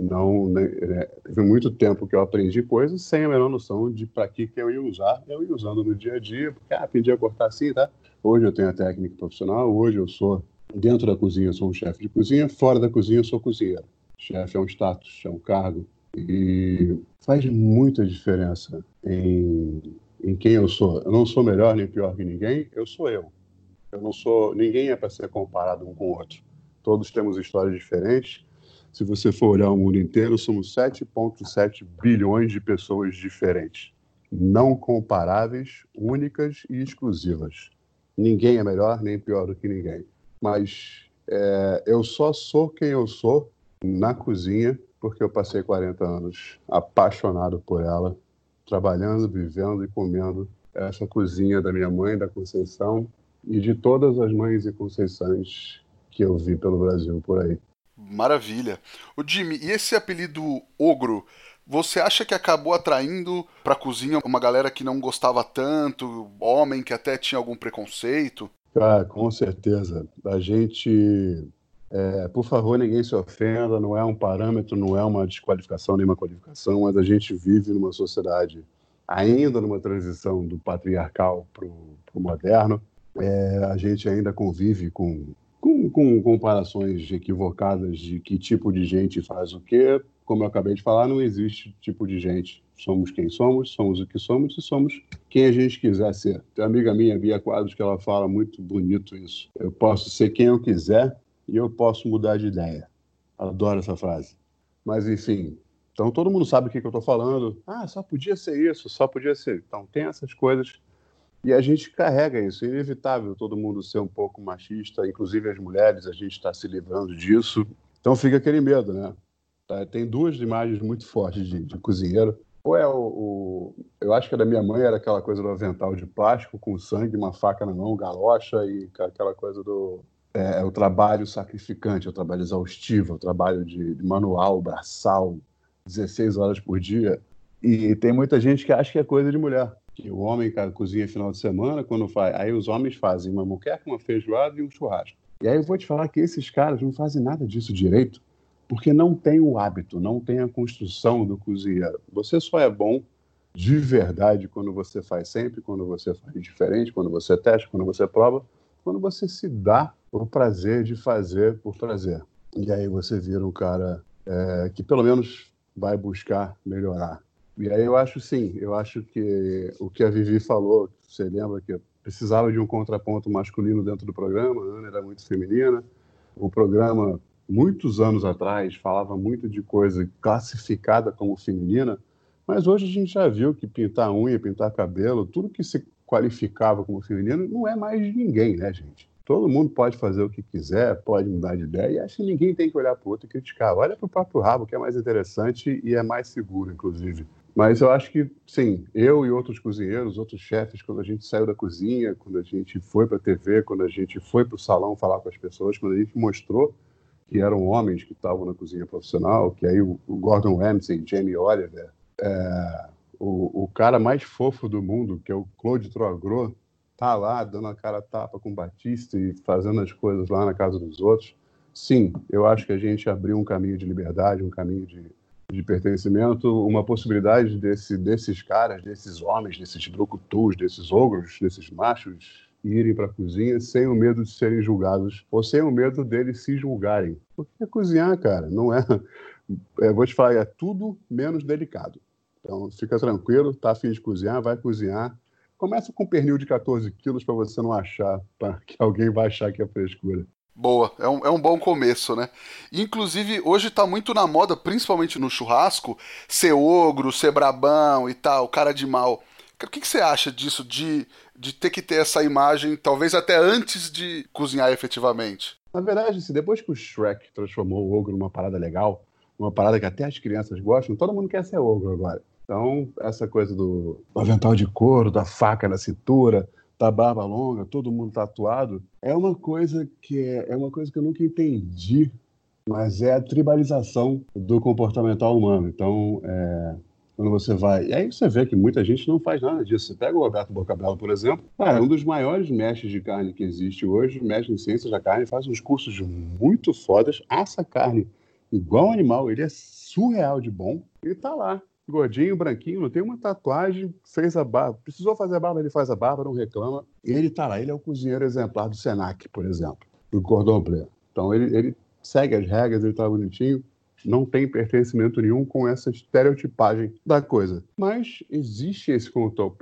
não né, né, teve muito tempo que eu aprendi coisas sem a menor noção de para que, que eu ia usar. Eu ia usando no dia a dia, porque ah, aprendi a cortar assim, tá? Hoje eu tenho a técnica profissional, hoje eu sou, dentro da cozinha, eu sou um chefe de cozinha, fora da cozinha, eu sou cozinheiro. Chefe é um status, é um cargo. E faz muita diferença em, em quem eu sou. Eu não sou melhor nem pior que ninguém, eu sou eu. Eu não sou. Ninguém é para ser comparado um com o outro. Todos temos histórias diferentes se você for olhar o mundo inteiro, somos 7,7 bilhões de pessoas diferentes, não comparáveis, únicas e exclusivas. Ninguém é melhor nem pior do que ninguém. Mas é, eu só sou quem eu sou na cozinha porque eu passei 40 anos apaixonado por ela, trabalhando, vivendo e comendo essa cozinha da minha mãe, da Conceição, e de todas as mães e Conceições que eu vi pelo Brasil por aí. Maravilha. O Jimmy, e esse apelido ogro, você acha que acabou atraindo para a cozinha uma galera que não gostava tanto, homem que até tinha algum preconceito? Ah, com certeza. A gente, é, por favor, ninguém se ofenda, não é um parâmetro, não é uma desqualificação nem uma qualificação, mas a gente vive numa sociedade ainda numa transição do patriarcal para o moderno. É, a gente ainda convive com com, com comparações equivocadas de que tipo de gente faz o quê. Como eu acabei de falar, não existe tipo de gente. Somos quem somos, somos o que somos e somos quem a gente quiser ser. Tem uma amiga minha, Bia Quadros, que ela fala muito bonito isso. Eu posso ser quem eu quiser e eu posso mudar de ideia. Adoro essa frase. Mas, enfim, então todo mundo sabe o que, que eu estou falando. Ah, só podia ser isso, só podia ser. Então tem essas coisas e a gente carrega isso, é inevitável todo mundo ser um pouco machista, inclusive as mulheres, a gente está se livrando disso. Então fica aquele medo, né? Tá, tem duas imagens muito fortes de, de cozinheiro. Ou é o, o, Eu acho que a da minha mãe era aquela coisa do avental de plástico, com sangue, uma faca na mão, galocha, e aquela coisa do. É, é o trabalho sacrificante, é o trabalho exaustivo, é o trabalho de, de manual, braçal, 16 horas por dia. E tem muita gente que acha que é coisa de mulher que o homem cozinha final de semana, quando faz. Aí os homens fazem uma moqueca, uma feijoada e um churrasco. E aí eu vou te falar que esses caras não fazem nada disso direito, porque não tem o hábito, não tem a construção do cozinheiro. Você só é bom de verdade quando você faz sempre, quando você faz diferente, quando você testa, quando você prova, quando você se dá o prazer de fazer por prazer. E aí você vira um cara é, que pelo menos vai buscar melhorar. E aí eu acho sim, eu acho que o que a Vivi falou, você lembra que precisava de um contraponto masculino dentro do programa, a Ana era muito feminina. O programa, muitos anos atrás, falava muito de coisa classificada como feminina, mas hoje a gente já viu que pintar unha, pintar cabelo, tudo que se qualificava como feminino não é mais de ninguém, né, gente? Todo mundo pode fazer o que quiser, pode mudar de ideia, e acho que ninguém tem que olhar para o outro e criticar. Olha para o próprio rabo, que é mais interessante e é mais seguro, inclusive. Mas eu acho que, sim, eu e outros cozinheiros, outros chefes, quando a gente saiu da cozinha, quando a gente foi para a TV, quando a gente foi para o salão falar com as pessoas, quando a gente mostrou que eram homens que estavam na cozinha profissional, que aí o, Gordon Ramsay, Jamie Oliver, é, o, o, cara mais fofo do mundo, que é o Claude Troagro, tá lá dando a cara tapa com o Batista e fazendo as coisas lá na casa dos outros. Sim, eu acho que a gente abriu um caminho de liberdade, um caminho de de pertencimento, uma possibilidade desse, desses caras, desses homens, desses brucutus, desses ogros, desses machos irem para a cozinha sem o medo de serem julgados ou sem o medo deles se julgarem. Porque cozinhar, cara, não é. é vou te falar, é tudo menos delicado. Então, fica tranquilo, tá afim de cozinhar, vai cozinhar. Começa com um pernil de 14 quilos para você não achar, para que alguém vai achar que é frescura. Boa, é um, é um bom começo, né? Inclusive, hoje tá muito na moda, principalmente no churrasco, ser ogro, ser brabão e tal, cara de mal. O que, que você acha disso, de, de ter que ter essa imagem, talvez até antes de cozinhar efetivamente? Na verdade, assim, depois que o Shrek transformou o ogro numa parada legal, uma parada que até as crianças gostam, todo mundo quer ser ogro agora. Então, essa coisa do avental de couro, da faca na cintura, da barba longa, todo mundo tatuado, é uma coisa que é, é uma coisa que eu nunca entendi, mas é a tribalização do comportamental humano. Então, é, quando você vai. E aí você vê que muita gente não faz nada disso. Você pega o Roberto Bocabello, por exemplo, cara, é um dos maiores mestres de carne que existe hoje, mestre em ciências da carne, faz uns cursos muito fodas, assa carne igual animal, ele é surreal de bom, ele tá lá gordinho, branquinho, tem uma tatuagem, fez a barba, precisou fazer a barba, ele faz a barba, não reclama. Ele está lá, ele é o cozinheiro exemplar do Senac, por exemplo, do Cordon Bleu. Então ele, ele segue as regras, ele está bonitinho, não tem pertencimento nenhum com essa estereotipagem da coisa. Mas existe esse,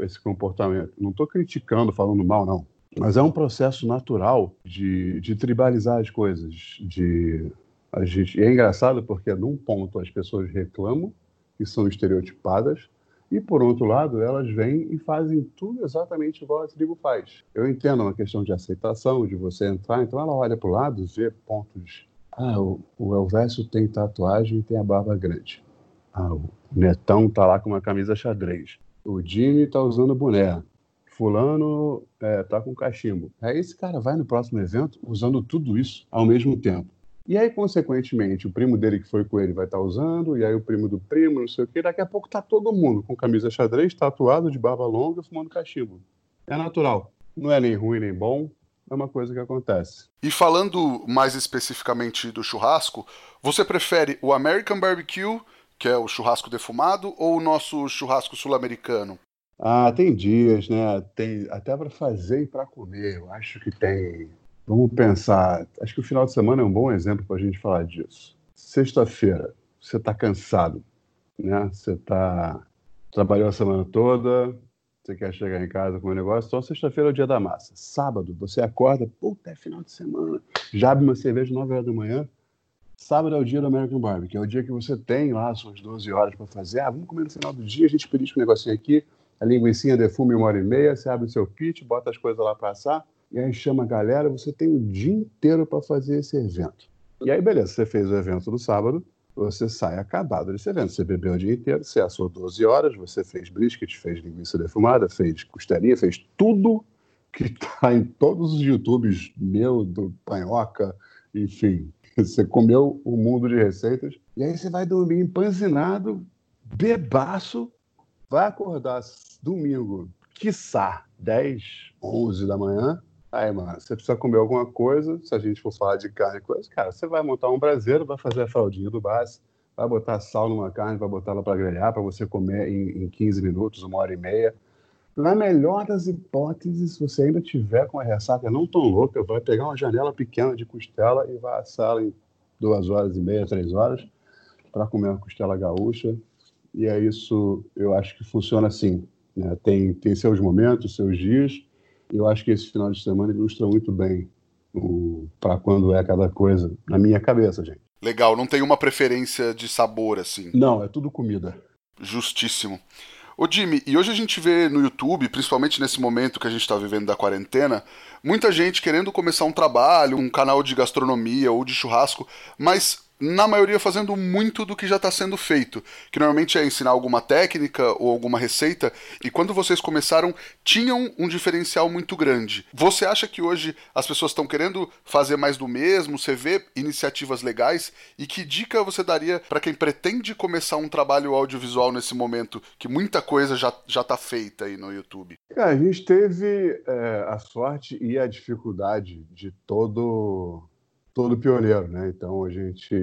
esse comportamento. Não estou criticando, falando mal, não. Mas é um processo natural de, de tribalizar as coisas, de a gente, e é engraçado porque num ponto as pessoas reclamam que são estereotipadas, e, por outro lado, elas vêm e fazem tudo exatamente igual a tribo faz. Eu entendo uma questão de aceitação, de você entrar, então ela olha para o lado, vê pontos. Ah, o, o Elvésio tem tatuagem e tem a barba grande. Ah, o Netão tá lá com uma camisa xadrez. O Jimmy tá usando boné. Fulano é, tá com cachimbo. Aí esse cara vai no próximo evento usando tudo isso ao mesmo tempo. E aí, consequentemente, o primo dele que foi com ele vai estar tá usando, e aí o primo do primo, não sei o quê. Daqui a pouco tá todo mundo com camisa xadrez, tatuado, de barba longa, fumando cachimbo. É natural. Não é nem ruim nem bom, é uma coisa que acontece. E falando mais especificamente do churrasco, você prefere o American Barbecue, que é o churrasco defumado, ou o nosso churrasco sul-americano? Ah, tem dias, né? Tem até para fazer e para comer. Eu acho que tem Vamos pensar. Acho que o final de semana é um bom exemplo para a gente falar disso. Sexta-feira, você está cansado, né? Você tá trabalhou a semana toda, você quer chegar em casa com o negócio, então sexta-feira é o dia da massa. Sábado, você acorda, puta, é final de semana, já abre uma cerveja 9 horas da manhã. Sábado é o dia do American Barbecue, é o dia que você tem lá suas 12 horas para fazer. Ah, vamos comer no final do dia, a gente pedir um negocinho aqui, a linguiça defuma em uma hora e meia, você abre o seu kit, bota as coisas lá para assar e aí chama a galera, você tem o dia inteiro para fazer esse evento. E aí, beleza, você fez o evento no sábado, você sai acabado desse evento. Você bebeu o dia inteiro, você assou 12 horas, você fez brisket, fez linguiça defumada, fez costelinha, fez tudo que está em todos os YouTubes meu, do Panhoca, enfim. Você comeu o um mundo de receitas. E aí você vai dormir empanzinado, bebaço, vai acordar domingo, quiçá, 10, 11 da manhã, Aí, mano, você precisa comer alguma coisa, se a gente for falar de carne coisa, cara, você vai montar um braseiro, vai fazer a fraldinha do base, vai botar sal numa carne, vai botar ela para grelhar, para você comer em, em 15 minutos, uma hora e meia. Na melhor das hipóteses, se você ainda tiver com a ressaca não tão louca, vai pegar uma janela pequena de costela e vai assá-la em duas horas e meia, três horas, para comer uma costela gaúcha. E é isso, eu acho que funciona assim. Né? Tem, tem seus momentos, seus dias, eu acho que esse final de semana ilustra muito bem para quando é cada coisa, na minha cabeça, gente. Legal, não tem uma preferência de sabor assim. Não, é tudo comida. Justíssimo. Ô Jimmy, e hoje a gente vê no YouTube, principalmente nesse momento que a gente está vivendo da quarentena, muita gente querendo começar um trabalho, um canal de gastronomia ou de churrasco, mas na maioria fazendo muito do que já está sendo feito, que normalmente é ensinar alguma técnica ou alguma receita, e quando vocês começaram, tinham um diferencial muito grande. Você acha que hoje as pessoas estão querendo fazer mais do mesmo? Você vê iniciativas legais? E que dica você daria para quem pretende começar um trabalho audiovisual nesse momento, que muita coisa já está feita aí no YouTube? a gente teve é, a sorte e a dificuldade de todo todo pioneiro, né? Então a gente.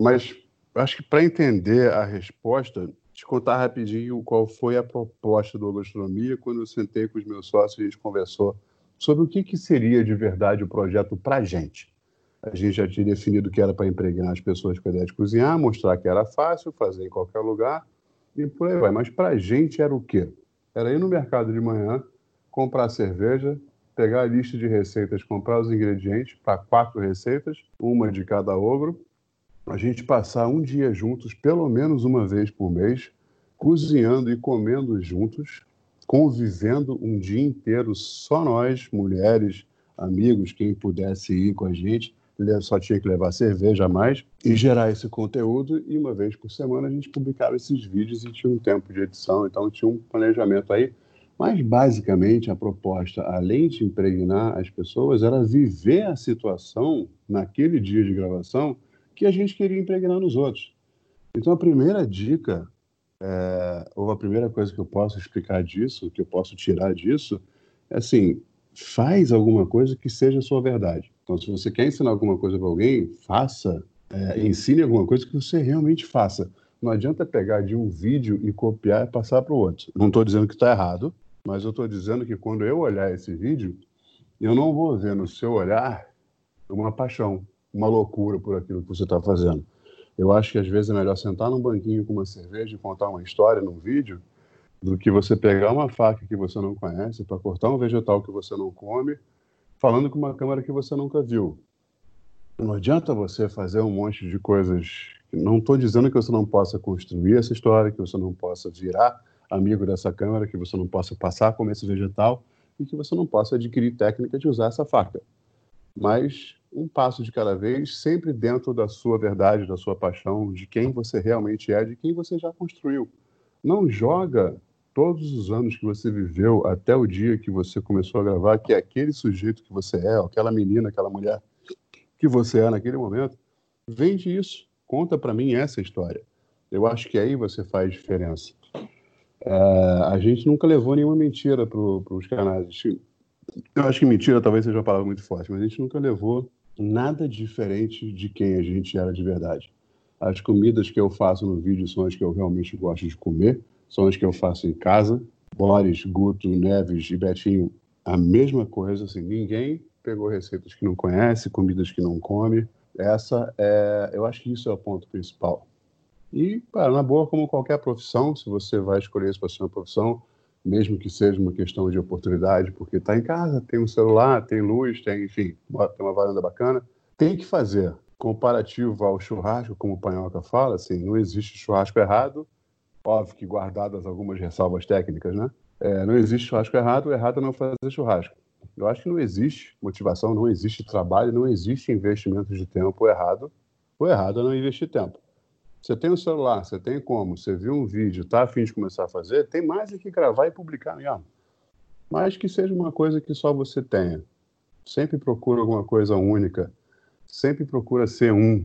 Mas acho que para entender a resposta, te contar rapidinho qual foi a proposta do Gastronomia quando eu sentei com os meus sócios e a gente conversou sobre o que, que seria de verdade o projeto para a gente. A gente já tinha definido que era para impregnar as pessoas com a ideia de cozinhar, mostrar que era fácil, fazer em qualquer lugar e por aí vai. Mas para a gente era o quê? Era ir no mercado de manhã, comprar cerveja, pegar a lista de receitas, comprar os ingredientes para quatro receitas, uma de cada ogro, a gente passar um dia juntos, pelo menos uma vez por mês, cozinhando e comendo juntos, convivendo um dia inteiro, só nós, mulheres, amigos, quem pudesse ir com a gente, só tinha que levar cerveja a mais e gerar esse conteúdo. E uma vez por semana a gente publicava esses vídeos e tinha um tempo de edição, então tinha um planejamento aí. Mas basicamente a proposta, além de impregnar as pessoas, era viver a situação naquele dia de gravação que a gente queria impregnar nos outros. Então a primeira dica, é, ou a primeira coisa que eu posso explicar disso, que eu posso tirar disso, é assim: faz alguma coisa que seja a sua verdade. Então, se você quer ensinar alguma coisa para alguém, faça, é, ensine alguma coisa que você realmente faça. Não adianta pegar de um vídeo e copiar e passar para o outro. Não estou dizendo que está errado, mas eu estou dizendo que quando eu olhar esse vídeo, eu não vou ver no seu olhar uma paixão, uma loucura por aquilo que você está fazendo. Eu acho que às vezes é melhor sentar num banquinho com uma cerveja e contar uma história num vídeo do que você pegar uma faca que você não conhece para cortar um vegetal que você não come falando com uma câmera que você nunca viu. Não adianta você fazer um monte de coisas. Não estou dizendo que você não possa construir essa história, que você não possa virar amigo dessa câmera, que você não possa passar esse vegetal e que você não possa adquirir técnica de usar essa faca. Mas um passo de cada vez, sempre dentro da sua verdade, da sua paixão, de quem você realmente é, de quem você já construiu. Não joga todos os anos que você viveu até o dia que você começou a gravar, que é aquele sujeito que você é, aquela menina, aquela mulher que você é naquele momento, vende isso, conta para mim essa história. Eu acho que aí você faz diferença. É, a gente nunca levou nenhuma mentira para os canais. Eu acho que mentira talvez seja uma palavra muito forte, mas a gente nunca levou nada diferente de quem a gente era de verdade. As comidas que eu faço no vídeo são as que eu realmente gosto de comer são as que eu faço em casa. Boris, Guto, Neves e Betinho, a mesma coisa. Assim, ninguém pegou receitas que não conhece, comidas que não come. Essa é, eu acho que isso é o ponto principal. E, para na boa, como qualquer profissão, se você vai escolher isso para ser uma profissão, mesmo que seja uma questão de oportunidade, porque está em casa, tem um celular, tem luz, tem, enfim, tem uma varanda bacana, tem que fazer. Comparativo ao churrasco, como o Panhoca fala, assim, não existe churrasco errado, Óbvio que guardadas algumas ressalvas técnicas, né? É, não existe churrasco errado, o errado é não fazer churrasco. Eu acho que não existe motivação, não existe trabalho, não existe investimento de tempo errado. O errado é não investir tempo. Você tem um celular, você tem como, você viu um vídeo, está afim de começar a fazer, tem mais é que gravar e publicar mesmo. Mas que seja uma coisa que só você tenha. Sempre procura alguma coisa única. Sempre procura ser um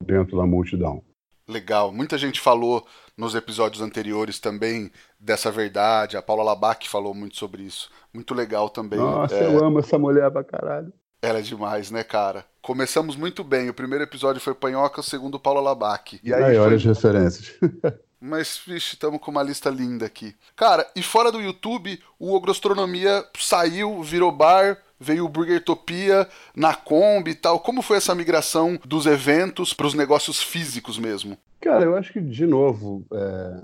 dentro da multidão. Legal. Muita gente falou nos episódios anteriores também dessa verdade. A Paula Labac falou muito sobre isso. Muito legal também. Nossa, é... eu amo essa mulher pra caralho. Ela é demais, né, cara? Começamos muito bem. O primeiro episódio foi Panhoca, o segundo Paula Labac. E aí, olha as referências. Mas, vixe, estamos com uma lista linda aqui. Cara, e fora do YouTube, o Ogrostronomia saiu, virou bar, veio o Burgertopia na Kombi e tal. Como foi essa migração dos eventos para os negócios físicos mesmo? Cara, eu acho que, de novo, é...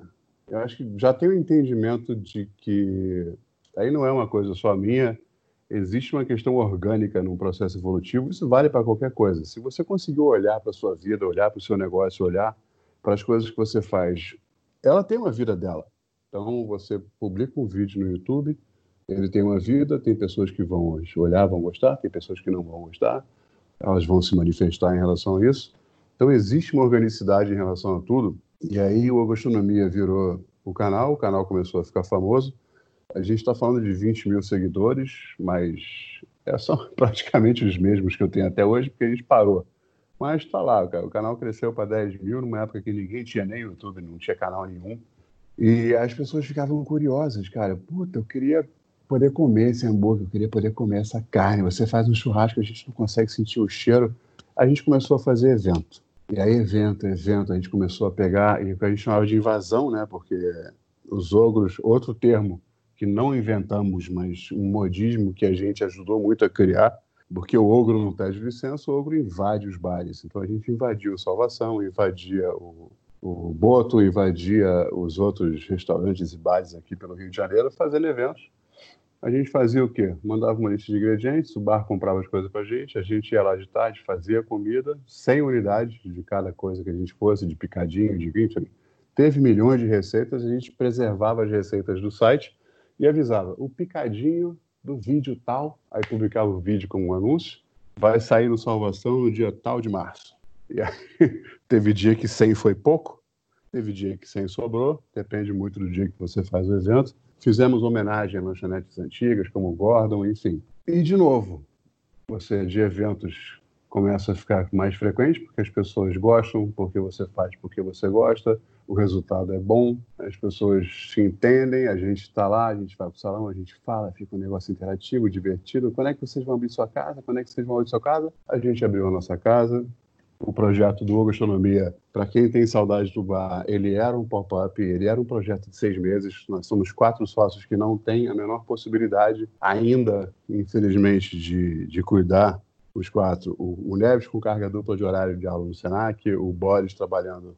eu acho que já tenho o entendimento de que aí não é uma coisa só minha, existe uma questão orgânica num processo evolutivo, isso vale para qualquer coisa. Se você conseguiu olhar para a sua vida, olhar para o seu negócio, olhar para as coisas que você faz, ela tem uma vida dela. Então, você publica um vídeo no YouTube, ele tem uma vida, tem pessoas que vão olhar, vão gostar, tem pessoas que não vão gostar, elas vão se manifestar em relação a isso. Então existe uma organicidade em relação a tudo. E aí o Agostonomia virou o canal, o canal começou a ficar famoso. A gente está falando de 20 mil seguidores, mas é, são praticamente os mesmos que eu tenho até hoje, porque a gente parou. Mas está lá, o canal cresceu para 10 mil numa época que ninguém tinha nem YouTube, não tinha canal nenhum. E as pessoas ficavam curiosas, cara. Puta, eu queria poder comer esse hambúrguer, eu queria poder comer essa carne. Você faz um churrasco, a gente não consegue sentir o cheiro. A gente começou a fazer evento. E aí, evento, evento, a gente começou a pegar, e a gente chamava de invasão, né? Porque os ogros, outro termo que não inventamos, mas um modismo que a gente ajudou muito a criar, porque o ogro não pede licença, o ogro invade os bares. Então a gente invadiu o Salvação, invadia o, o Boto, invadia os outros restaurantes e bares aqui pelo Rio de Janeiro, fazendo eventos a gente fazia o quê? Mandava uma lista de ingredientes, o bar comprava as coisas para a gente, a gente ia lá de tarde, fazia comida, 100 unidades de cada coisa que a gente fosse, de picadinho, de enfim. Teve milhões de receitas, a gente preservava as receitas do site e avisava o picadinho do vídeo tal, aí publicava o vídeo como um anúncio, vai sair no Salvação no dia tal de março. E aí, teve dia que 100 foi pouco, teve dia que 100 sobrou, depende muito do dia que você faz o evento. Fizemos homenagem a lanchonetes antigas, como o Gordon, enfim. E, de novo, você de eventos começa a ficar mais frequente, porque as pessoas gostam, porque você faz porque você gosta, o resultado é bom, as pessoas se entendem, a gente está lá, a gente vai para o salão, a gente fala, fica um negócio interativo, divertido. Quando é que vocês vão abrir sua casa? Quando é que vocês vão abrir sua casa? A gente abriu a nossa casa, o projeto do Gastronomia, para quem tem saudade do bar, ele era um pop-up, ele era um projeto de seis meses. Nós somos quatro sócios que não têm a menor possibilidade ainda, infelizmente, de, de cuidar os quatro. O, Neves com carga dupla de horário de aula no Senac, o Boris trabalhando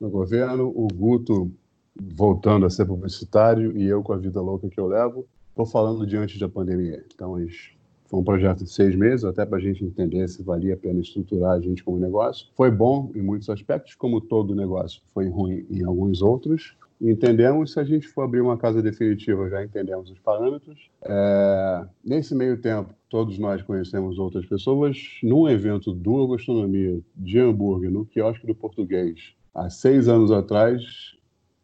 no governo, o Guto voltando a ser publicitário e eu com a vida louca que eu levo. Estou falando diante da pandemia. Então, foi um projeto de seis meses, até para a gente entender se valia a pena estruturar a gente como negócio. Foi bom em muitos aspectos, como todo negócio foi ruim em alguns outros. Entendemos se a gente for abrir uma casa definitiva, já entendemos os parâmetros. É... nesse meio tempo, todos nós conhecemos outras pessoas. Num evento do Gastronomia de hambúrguer, no quiosque do português, há seis anos atrás,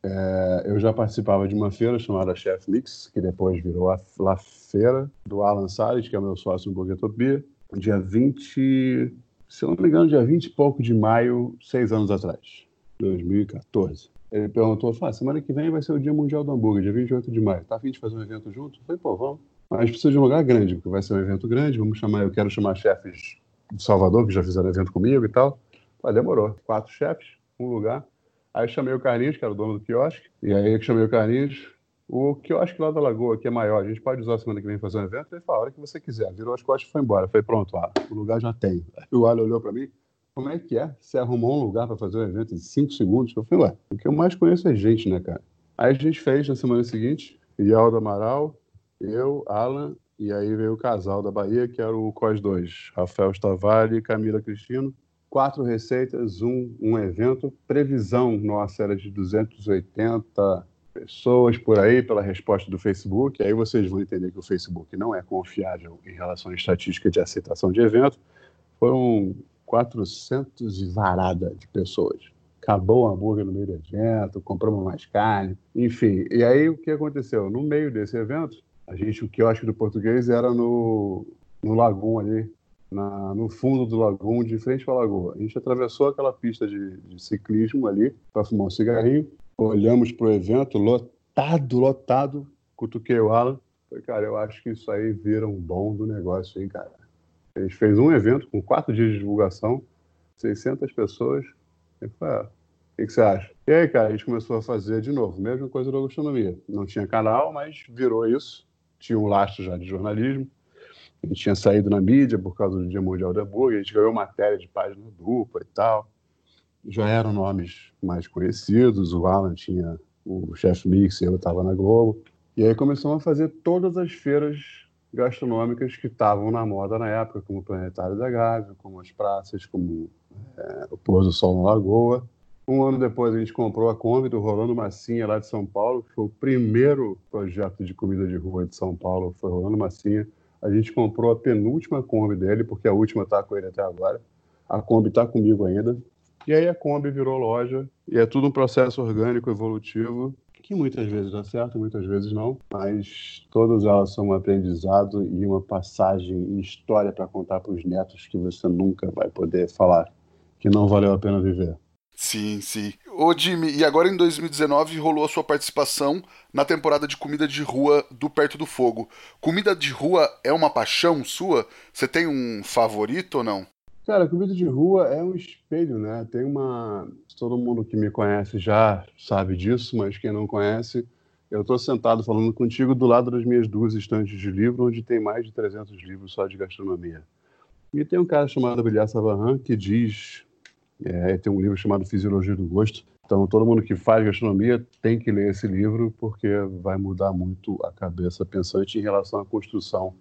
é, eu já participava de uma feira chamada Chef Mix, que depois virou a, a feira do Alan Salles, que é meu sócio no Burguetopia, dia 20, se eu não me engano, dia 20 e pouco de maio, seis anos atrás, 2014. Ele perguntou, falou, ah, semana que vem vai ser o Dia Mundial do Hambúrguer, dia 28 de maio. Tá afim de fazer um evento junto? Eu falei, pô, vamos. Mas precisa de um lugar grande, porque vai ser um evento grande, vamos chamar, eu quero chamar chefes de Salvador, que já fizeram evento comigo e tal. Falei, demorou. Quatro chefes, um lugar. Aí chamei o Carlinhos, que era o dono do quiosque, e aí que chamei o Carlinhos, o quiosque lá da Lagoa, que é maior, a gente pode usar semana que vem fazer um evento? Ele falou, a hora que você quiser. Virou as costas e foi embora. Eu falei, pronto, o lugar já tem. Aí o Alan olhou para mim, como é que é? Você arrumou um lugar para fazer um evento em cinco segundos? Eu falei, ué, o que eu mais conheço é gente, né, cara? Aí a gente fez na semana seguinte, Yaldo Amaral, eu, Alan, e aí veio o casal da Bahia, que era o COS 2, Rafael Stavali e Camila Cristino quatro receitas, um, um evento. Previsão nossa era de 280 pessoas por aí, pela resposta do Facebook. Aí vocês vão entender que o Facebook não é confiável em relação à estatística de aceitação de evento. Foram 400 e varada de pessoas. Acabou o hambúrguer no meio do evento, compramos mais carne, enfim. E aí o que aconteceu? No meio desse evento, a gente, o quiosque do português era no, no Lagoon ali, na, no fundo do lagoon, de frente para a lagoa. A gente atravessou aquela pista de, de ciclismo ali para fumar um cigarrinho, olhamos para o evento, lotado, lotado, cutuquei o Alan. Falei, cara, eu acho que isso aí vira um bom do negócio, hein, cara. A gente fez um evento com quatro dias de divulgação, 600 pessoas. Falei, ah, o que, que, você acha? E aí, cara, a gente começou a fazer de novo, mesma coisa da gastronomia. Não tinha canal, mas virou isso. Tinha um lastro já de jornalismo. Gente tinha saído na mídia por causa do Dia Mundial da Hambúrguer, a gente ganhou matéria de página dupla e tal. Já eram nomes mais conhecidos, o Alan tinha o Chef Mix, eu estava na Globo. E aí começamos a fazer todas as feiras gastronômicas que estavam na moda na época, como o Planetário da Gávea, como as praças, como é, o Pôr do Sol na Lagoa. Um ano depois a gente comprou a Kombi do Rolando Massinha lá de São Paulo, que foi o primeiro projeto de comida de rua de São Paulo, foi Rolando Massinha. A gente comprou a penúltima Kombi dele, porque a última está com ele até agora. A Kombi está comigo ainda. E aí a Kombi virou loja. E é tudo um processo orgânico, evolutivo, que muitas vezes dá certo, muitas vezes não. Mas todas elas são um aprendizado e uma passagem e história para contar para os netos que você nunca vai poder falar que não valeu a pena viver. Sim, sim. Ô Jimmy, e agora em 2019 rolou a sua participação na temporada de comida de rua do Perto do Fogo. Comida de rua é uma paixão sua? Você tem um favorito ou não? Cara, comida de rua é um espelho, né? Tem uma. Todo mundo que me conhece já sabe disso, mas quem não conhece, eu estou sentado falando contigo do lado das minhas duas estantes de livro, onde tem mais de 300 livros só de gastronomia. E tem um cara chamado Bilhar Savarran que diz é, tem um livro chamado Fisiologia do Gosto. Então, todo mundo que faz gastronomia tem que ler esse livro, porque vai mudar muito a cabeça pensante em relação à construção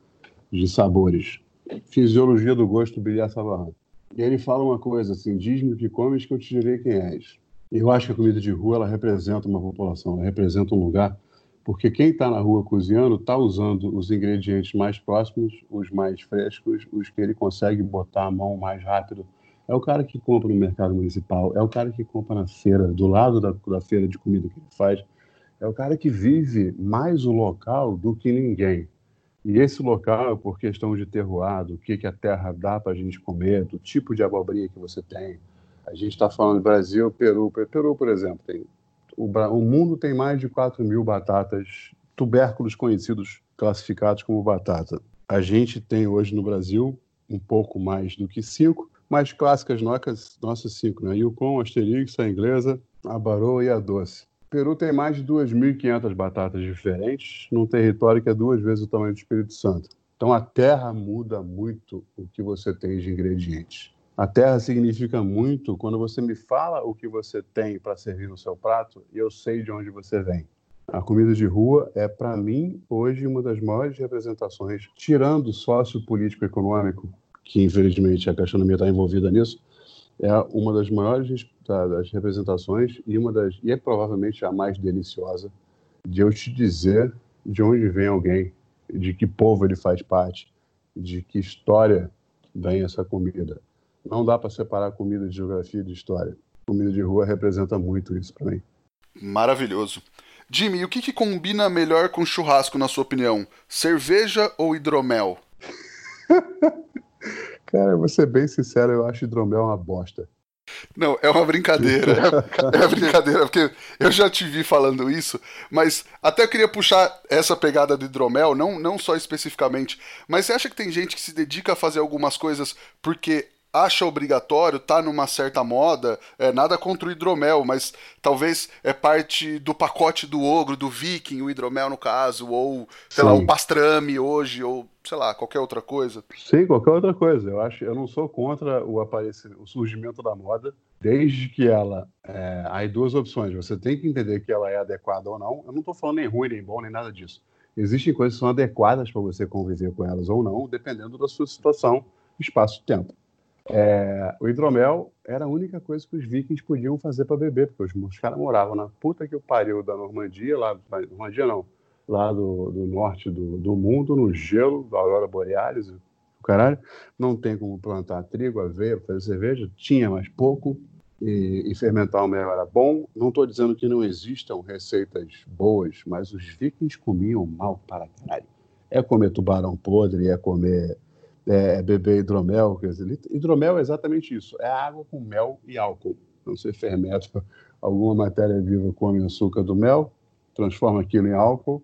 de sabores. Fisiologia do gosto, Bilhar Savarran. E ele fala uma coisa assim: diz-me o que comes que eu te direi quem és. Eu acho que a comida de rua ela representa uma população, ela representa um lugar, porque quem está na rua cozinhando está usando os ingredientes mais próximos, os mais frescos, os que ele consegue botar a mão mais rápido. É o cara que compra no mercado municipal, é o cara que compra na feira, do lado da, da feira de comida que ele faz. É o cara que vive mais o local do que ninguém. E esse local, por questão de terroir, do que, que a terra dá para a gente comer, do tipo de abobrinha que você tem. A gente está falando do Brasil, Peru. Peru, por exemplo, tem, o, o mundo tem mais de 4 mil batatas, tubérculos conhecidos, classificados como batata. A gente tem hoje no Brasil um pouco mais do que cinco, mais clássicas nossas, nossas cinco, né? Yukon, Asterix, a inglesa, a Barô e a doce. Peru tem mais de 2.500 batatas diferentes, num território que é duas vezes o tamanho do Espírito Santo. Então a terra muda muito o que você tem de ingredientes. A terra significa muito quando você me fala o que você tem para servir no seu prato e eu sei de onde você vem. A comida de rua é, para mim, hoje uma das maiores representações, tirando o sócio político-econômico, que infelizmente a gastronomia está envolvida nisso, é uma das maiores das representações e uma das e é provavelmente a mais deliciosa de eu te dizer de onde vem alguém, de que povo ele faz parte, de que história vem essa comida. Não dá para separar comida de geografia e de história. Comida de rua representa muito isso para mim. Maravilhoso. Jimmy, o que, que combina melhor com churrasco, na sua opinião? Cerveja ou hidromel? Cara, vou ser bem sincero, eu acho hidromel uma bosta. Não, é uma brincadeira. é uma brincadeira, porque eu já te vi falando isso, mas até eu queria puxar essa pegada do hidromel, não, não só especificamente, mas você acha que tem gente que se dedica a fazer algumas coisas porque acha obrigatório, tá numa certa moda, é, nada contra o hidromel, mas talvez é parte do pacote do ogro, do viking, o hidromel no caso, ou, sei Sim. lá, o pastrame hoje, ou, sei lá, qualquer outra coisa. Sim, qualquer outra coisa. Eu acho, eu não sou contra o aparecimento, o surgimento da moda, desde que ela, é, há duas opções, você tem que entender que ela é adequada ou não, eu não estou falando nem ruim, nem bom, nem nada disso. Existem coisas que são adequadas para você conviver com elas ou não, dependendo da sua situação, espaço-tempo. É, o hidromel era a única coisa que os vikings podiam fazer para beber, porque os, os caras moravam na puta que o pariu da Normandia, lá, Normandia não, lá do, do norte do, do, mundo, no gelo, da Aurora Borealis, o caralho, não tem como plantar trigo, aveia, fazer cerveja, tinha, mas pouco, e, e fermentar o mel era bom. Não estou dizendo que não existam receitas boas, mas os vikings comiam mal para caralho. É comer tubarão podre, é comer é, beber hidromel. Quer dizer, hidromel é exatamente isso: é água com mel e álcool. Então você fermenta alguma matéria viva, come açúcar do mel, transforma aquilo em álcool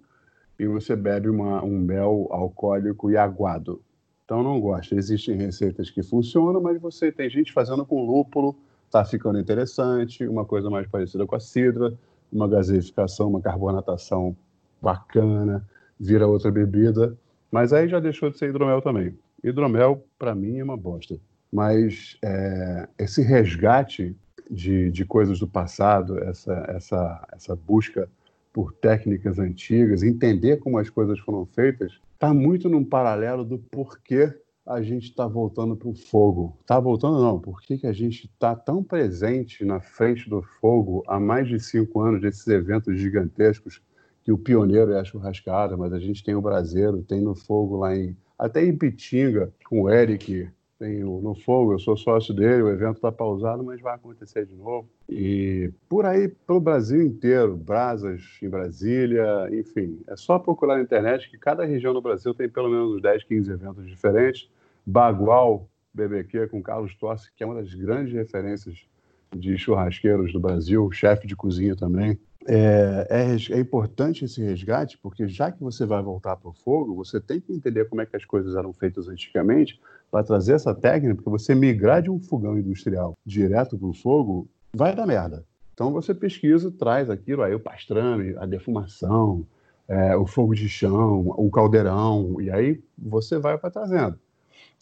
e você bebe uma, um mel alcoólico e aguado. Então não gosta. Existem receitas que funcionam, mas você tem gente fazendo com lúpulo, está ficando interessante, uma coisa mais parecida com a cidra, uma gaseificação, uma carbonatação bacana, vira outra bebida, mas aí já deixou de ser hidromel também. Hidromel, para mim, é uma bosta. Mas é, esse resgate de, de coisas do passado, essa, essa, essa busca por técnicas antigas, entender como as coisas foram feitas, está muito num paralelo do porquê a gente está voltando para o fogo. Está voltando, não. Por que, a gente está tão presente na frente do fogo há mais de cinco anos desses eventos gigantescos que o pioneiro é a churrascada, mas a gente tem o braseiro, tem no fogo lá em até em Pitinga, com o Eric, tem o No Fogo, eu sou sócio dele, o evento está pausado, mas vai acontecer de novo. E por aí, pelo Brasil inteiro, brasas em Brasília, enfim, é só procurar na internet que cada região do Brasil tem pelo menos uns 10, 15 eventos diferentes. Bagual, BBQ, com Carlos Torce, que é uma das grandes referências de churrasqueiros do Brasil, chefe de cozinha também é, é, é, importante esse resgate, porque já que você vai voltar para o fogo, você tem que entender como é que as coisas eram feitas antigamente para trazer essa técnica, porque você migrar de um fogão industrial direto para o fogo vai dar merda. Então você pesquisa, traz aquilo, aí o pastrame, a defumação, é, o fogo de chão, o caldeirão, e aí você vai para trazendo.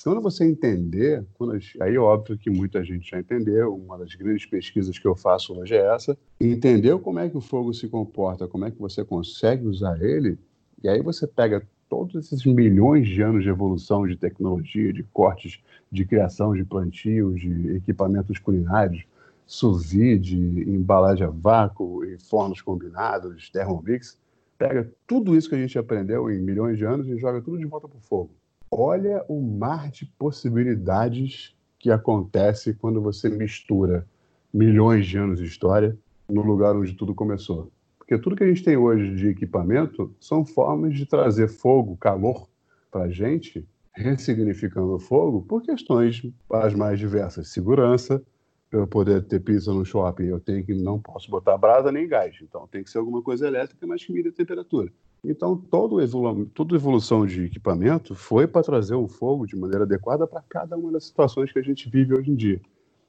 Quando você entender, quando, aí é óbvio que muita gente já entendeu, uma das grandes pesquisas que eu faço hoje é essa, entendeu como é que o fogo se comporta, como é que você consegue usar ele, e aí você pega todos esses milhões de anos de evolução de tecnologia, de cortes, de criação de plantios, de equipamentos culinários, sous embalagem a vácuo e fornos combinados, Thermomix, pega tudo isso que a gente aprendeu em milhões de anos e joga tudo de volta para o fogo. Olha o mar de possibilidades que acontece quando você mistura milhões de anos de história no lugar onde tudo começou. Porque tudo que a gente tem hoje de equipamento são formas de trazer fogo, calor para a gente, ressignificando o fogo por questões as mais diversas. Segurança, para eu poder ter pizza no shopping, eu tenho que não posso botar brasa nem gás. Então tem que ser alguma coisa elétrica, mas que mide a temperatura. Então todo evolu toda evolução de equipamento foi para trazer o fogo de maneira adequada para cada uma das situações que a gente vive hoje em dia,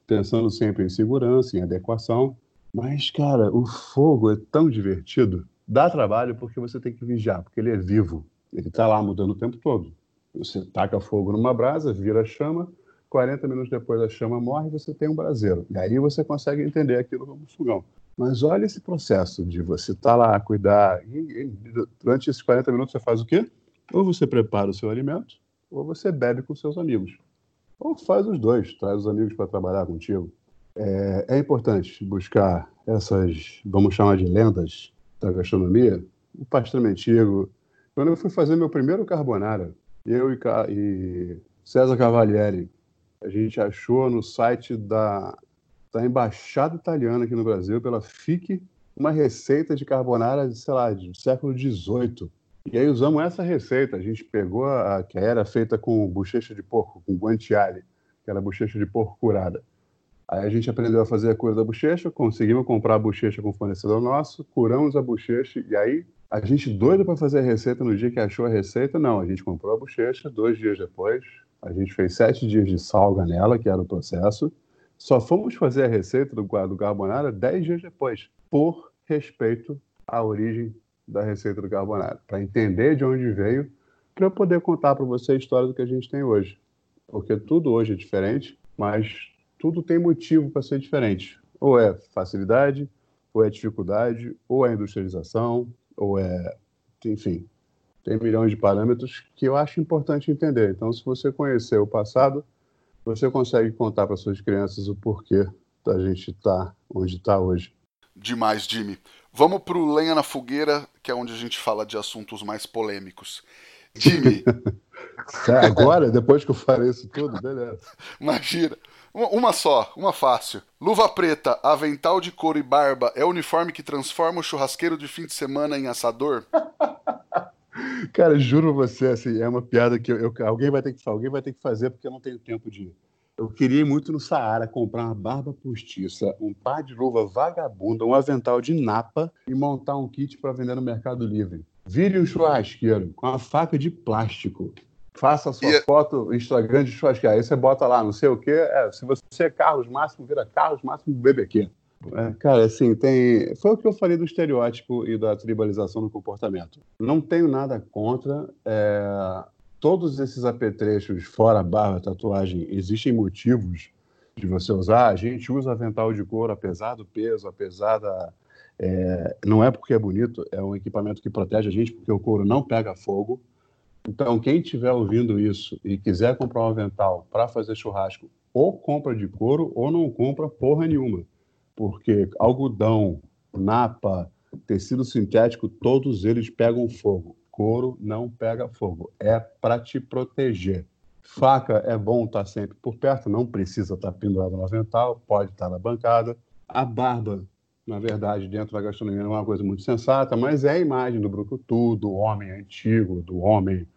pensando sempre em segurança, em adequação mas, cara, o fogo é tão divertido. Dá trabalho porque você tem que vigiar, porque ele é vivo. Ele está lá mudando o tempo todo. Você taca fogo numa brasa, vira chama, 40 minutos depois a chama morre você tem um braseiro. E aí você consegue entender aquilo como fogão. Mas olha esse processo de você estar tá lá, cuidar. E, e, durante esses 40 minutos você faz o quê? Ou você prepara o seu alimento, ou você bebe com seus amigos. Ou faz os dois, traz os amigos para trabalhar contigo. É, é, importante buscar essas, vamos chamar de lendas da gastronomia. O pastor antigo. Quando eu fui fazer meu primeiro carbonara, eu e, e César Cavalieri, a gente achou no site da, da Embaixada Italiana aqui no Brasil, pela FIC, uma receita de carbonara, sei lá, do século XVIII. E aí usamos essa receita. A gente pegou a que era feita com bochecha de porco, com guanciale, que era bochecha de porco curada. Aí a gente aprendeu a fazer a cura da bochecha, conseguimos comprar a bochecha com o fornecedor nosso, curamos a bochecha e aí a gente doido para fazer a receita no dia que achou a receita, não, a gente comprou a bochecha, dois dias depois, a gente fez sete dias de salga nela, que era o processo, só fomos fazer a receita do, do carbonara dez dias depois, por respeito à origem da receita do carbonara, para entender de onde veio, para eu poder contar para você a história do que a gente tem hoje. Porque tudo hoje é diferente, mas tudo tem motivo para ser diferente. Ou é facilidade, ou é dificuldade, ou é industrialização, ou é. Enfim, tem milhões de parâmetros que eu acho importante entender. Então, se você conhecer o passado, você consegue contar para suas crianças o porquê da gente estar tá onde está hoje. Demais, Jimmy. Vamos para o Lenha na Fogueira, que é onde a gente fala de assuntos mais polêmicos. Jimmy. Agora, depois que eu falei isso tudo, beleza. Imagina. Uma só, uma fácil. Luva preta, avental de couro e barba é o uniforme que transforma o churrasqueiro de fim de semana em assador? Cara, juro você, assim, é uma piada que eu, eu, alguém, vai ter que, alguém vai ter que fazer porque eu não tenho tempo de ir. Eu queria ir muito no Saara comprar uma barba postiça, um par de luva vagabunda, um avental de napa e montar um kit para vender no Mercado Livre. Vire um churrasqueiro com uma faca de plástico Faça a sua e... foto Instagram de churrasqueira. Aí você bota lá, não sei o quê. É, se você é Carlos Máximo, vira Carlos Máximo BBQ. É, cara, assim, tem. Foi o que eu falei do estereótipo e da tribalização do comportamento. Não tenho nada contra. É... Todos esses apetrechos, fora barba, tatuagem, existem motivos de você usar. A gente usa avental de couro, apesar do peso, apesar da. É... Não é porque é bonito, é um equipamento que protege a gente, porque o couro não pega fogo. Então, quem estiver ouvindo isso e quiser comprar um avental para fazer churrasco, ou compra de couro ou não compra porra nenhuma. Porque algodão, napa, tecido sintético, todos eles pegam fogo. Couro não pega fogo. É para te proteger. Faca é bom estar tá sempre por perto, não precisa estar tá pendurado no avental, pode estar tá na bancada. A barba na verdade, dentro da gastronomia não é uma coisa muito sensata, mas é a imagem do brucutu, do homem antigo, do homem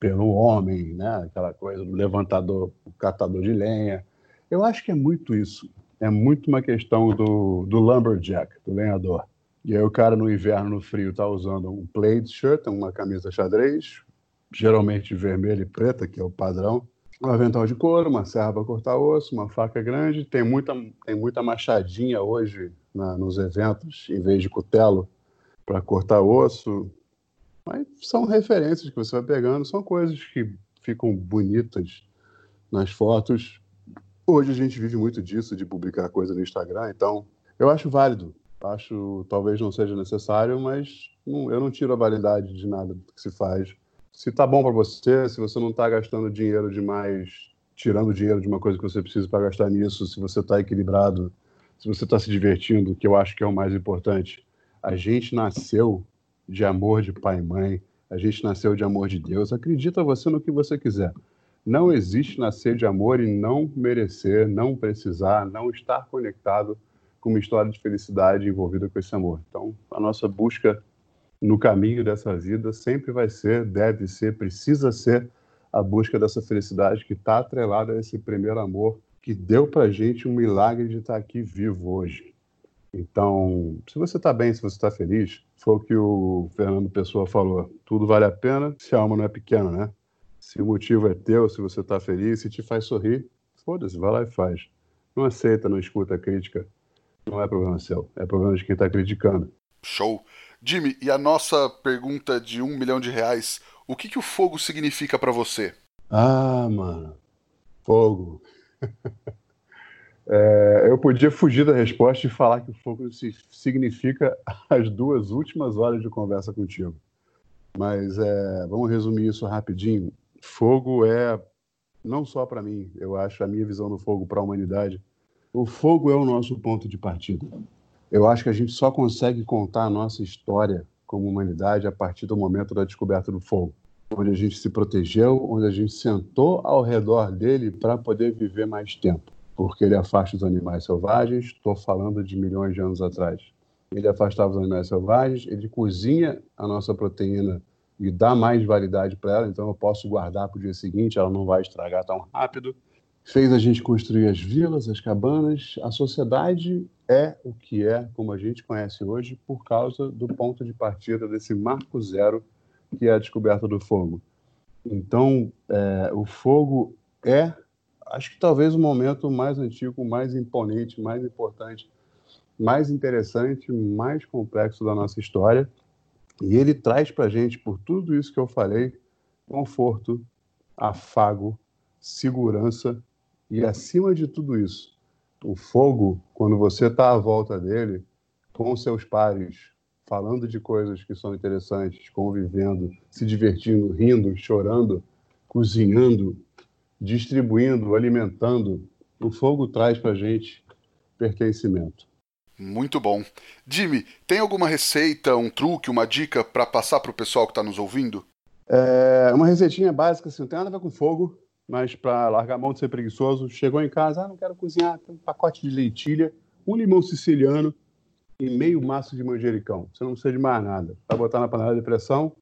pelo homem, né? aquela coisa do levantador, catador de lenha. Eu acho que é muito isso. É muito uma questão do, do lumberjack, do lenhador. E aí o cara no inverno, no frio, está usando um plaid shirt, uma camisa xadrez, geralmente vermelha e preta, que é o padrão, um avental de couro, uma serra para cortar osso, uma faca grande. Tem muita, tem muita machadinha hoje na, nos eventos, em vez de cutelo para cortar osso. Mas são referências que você vai pegando, são coisas que ficam bonitas nas fotos. Hoje a gente vive muito disso, de publicar coisa no Instagram, então eu acho válido. Acho talvez não seja necessário, mas não, eu não tiro a validade de nada que se faz. Se tá bom para você, se você não está gastando dinheiro demais, tirando dinheiro de uma coisa que você precisa para gastar nisso, se você está equilibrado, se você está se divertindo, que eu acho que é o mais importante. A gente nasceu de amor de pai e mãe, a gente nasceu de amor de Deus. Acredita você no que você quiser. Não existe nascer de amor e não merecer, não precisar, não estar conectado com uma história de felicidade envolvida com esse amor. Então, a nossa busca no caminho dessa vida sempre vai ser, deve ser, precisa ser a busca dessa felicidade que está atrelada a esse primeiro amor que deu para gente um milagre de estar tá aqui vivo hoje. Então, se você está bem, se você está feliz, foi o que o Fernando Pessoa falou. Tudo vale a pena se a alma não é pequena, né? Se o motivo é teu, se você está feliz, se te faz sorrir, foda-se, vai lá e faz. Não aceita, não escuta a crítica. Não é problema seu, é problema de quem está criticando. Show. Jimmy, e a nossa pergunta de um milhão de reais, o que, que o fogo significa para você? Ah, mano, fogo. É, eu podia fugir da resposta e falar que o fogo significa as duas últimas horas de conversa contigo. Mas é, vamos resumir isso rapidinho. Fogo é, não só para mim, eu acho, a minha visão do fogo para a humanidade. O fogo é o nosso ponto de partida. Eu acho que a gente só consegue contar a nossa história como humanidade a partir do momento da descoberta do fogo onde a gente se protegeu, onde a gente sentou ao redor dele para poder viver mais tempo porque ele afasta os animais selvagens. Estou falando de milhões de anos atrás. Ele afastava os animais selvagens, ele cozinha a nossa proteína e dá mais validade para ela, então eu posso guardar para o dia seguinte, ela não vai estragar tão rápido. Fez a gente construir as vilas, as cabanas. A sociedade é o que é, como a gente conhece hoje, por causa do ponto de partida desse marco zero que é a descoberta do fogo. Então, é, o fogo é acho que talvez o momento mais antigo, mais imponente, mais importante, mais interessante, mais complexo da nossa história. E ele traz para a gente, por tudo isso que eu falei, conforto, afago, segurança e, acima de tudo isso, o fogo, quando você está à volta dele, com seus pares, falando de coisas que são interessantes, convivendo, se divertindo, rindo, chorando, cozinhando, distribuindo, alimentando. O fogo traz para a gente pertencimento. Muito bom. Jimmy, tem alguma receita, um truque, uma dica para passar para o pessoal que está nos ouvindo? É uma receitinha básica, assim, não tem nada a ver com fogo, mas para largar a mão de ser preguiçoso, chegou em casa, ah, não quero cozinhar, tem um pacote de lentilha, um limão siciliano e meio maço de manjericão. Você não precisa de mais nada. Vai botar na panela de pressão,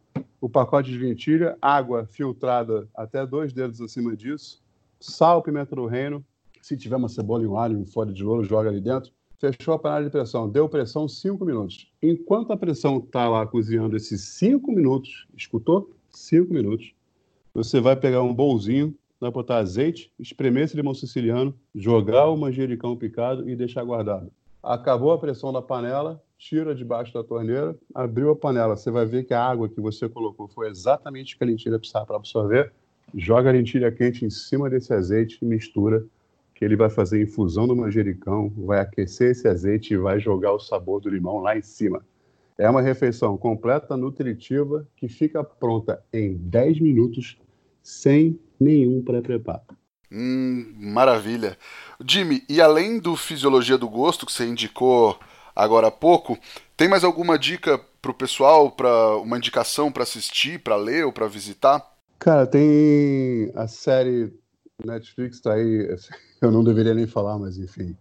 o pacote de lentilha, água filtrada até dois dedos acima disso, sal, pimenta do reino. Se tiver uma cebola e um alho, um folha de louro, joga ali dentro. Fechou a panela de pressão, deu pressão cinco minutos. Enquanto a pressão está lá cozinhando esses cinco minutos, escutou? Cinco minutos. Você vai pegar um bolzinho, vai botar azeite, espremer esse limão siciliano, jogar o manjericão picado e deixar guardado. Acabou a pressão da panela, tira debaixo da torneira, abriu a panela, você vai ver que a água que você colocou foi exatamente o que a lentilha precisava para absorver. Joga a lentilha quente em cima desse azeite e mistura, que ele vai fazer infusão do manjericão, vai aquecer esse azeite e vai jogar o sabor do limão lá em cima. É uma refeição completa, nutritiva, que fica pronta em 10 minutos, sem nenhum pré-preparo. Hum, maravilha. Jimmy, e além do Fisiologia do Gosto, que você indicou agora há pouco. Tem mais alguma dica para o pessoal, para uma indicação para assistir, para ler ou para visitar? Cara, tem a série Netflix tá aí, eu não deveria nem falar, mas enfim.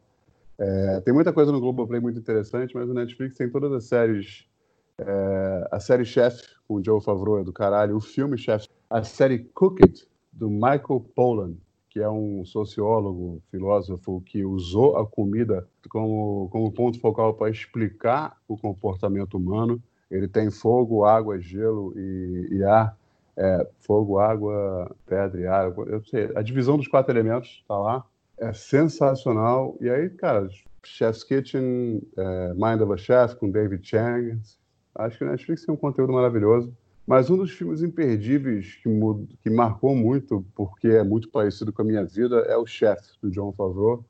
É, tem muita coisa no Globoplay muito interessante, mas o Netflix tem todas as séries. É, a série Chef, com o Joe Favreau, é do caralho. O filme Chef. A série Cooked, do Michael Pollan, que é um sociólogo, filósofo, que usou a comida como, como ponto focal para explicar o comportamento humano. Ele tem fogo, água, gelo e, e ar. É, fogo, água, pedra e ar. Eu sei, a divisão dos quatro elementos está lá. É sensacional. E aí, cara, Chef's Kitchen, é, Mind of a Chef com David Chang. Acho que o Netflix tem um conteúdo maravilhoso. Mas um dos filmes imperdíveis que, que marcou muito, porque é muito parecido com a minha vida, é o Chef, do John Favreau,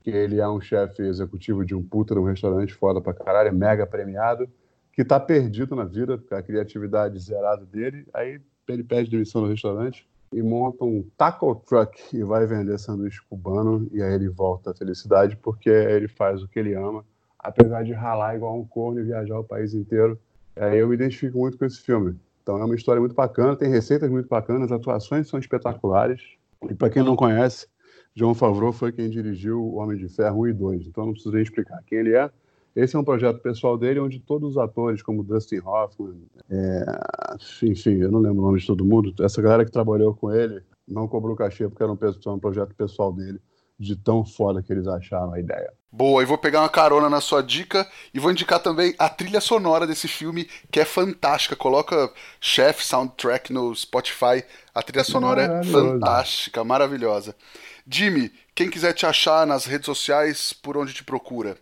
que ele é um chefe executivo de um puta num restaurante foda pra caralho, é mega premiado, que tá perdido na vida, com a criatividade zerada dele, aí ele pede demissão no restaurante e monta um taco truck e vai vender sanduíche cubano, e aí ele volta à felicidade porque ele faz o que ele ama, apesar de ralar igual um corno e viajar o país inteiro. Aí eu me identifico muito com esse filme. Então é uma história muito bacana, tem receitas muito bacanas, as atuações são espetaculares. E para quem não conhece, John Favreau foi quem dirigiu O Homem de Ferro 1 e 2, então não preciso nem explicar quem ele é. Esse é um projeto pessoal dele, onde todos os atores, como Dustin Hoffman, é... enfim, eu não lembro o nome de todo mundo, essa galera que trabalhou com ele não cobrou cachê porque era um, um projeto pessoal dele de tão foda que eles acharam a ideia. Boa, e vou pegar uma carona na sua dica e vou indicar também a trilha sonora desse filme, que é fantástica. Coloca Chef Soundtrack no Spotify. A trilha sonora é fantástica, maravilhosa. Jimmy, quem quiser te achar nas redes sociais, por onde te procura?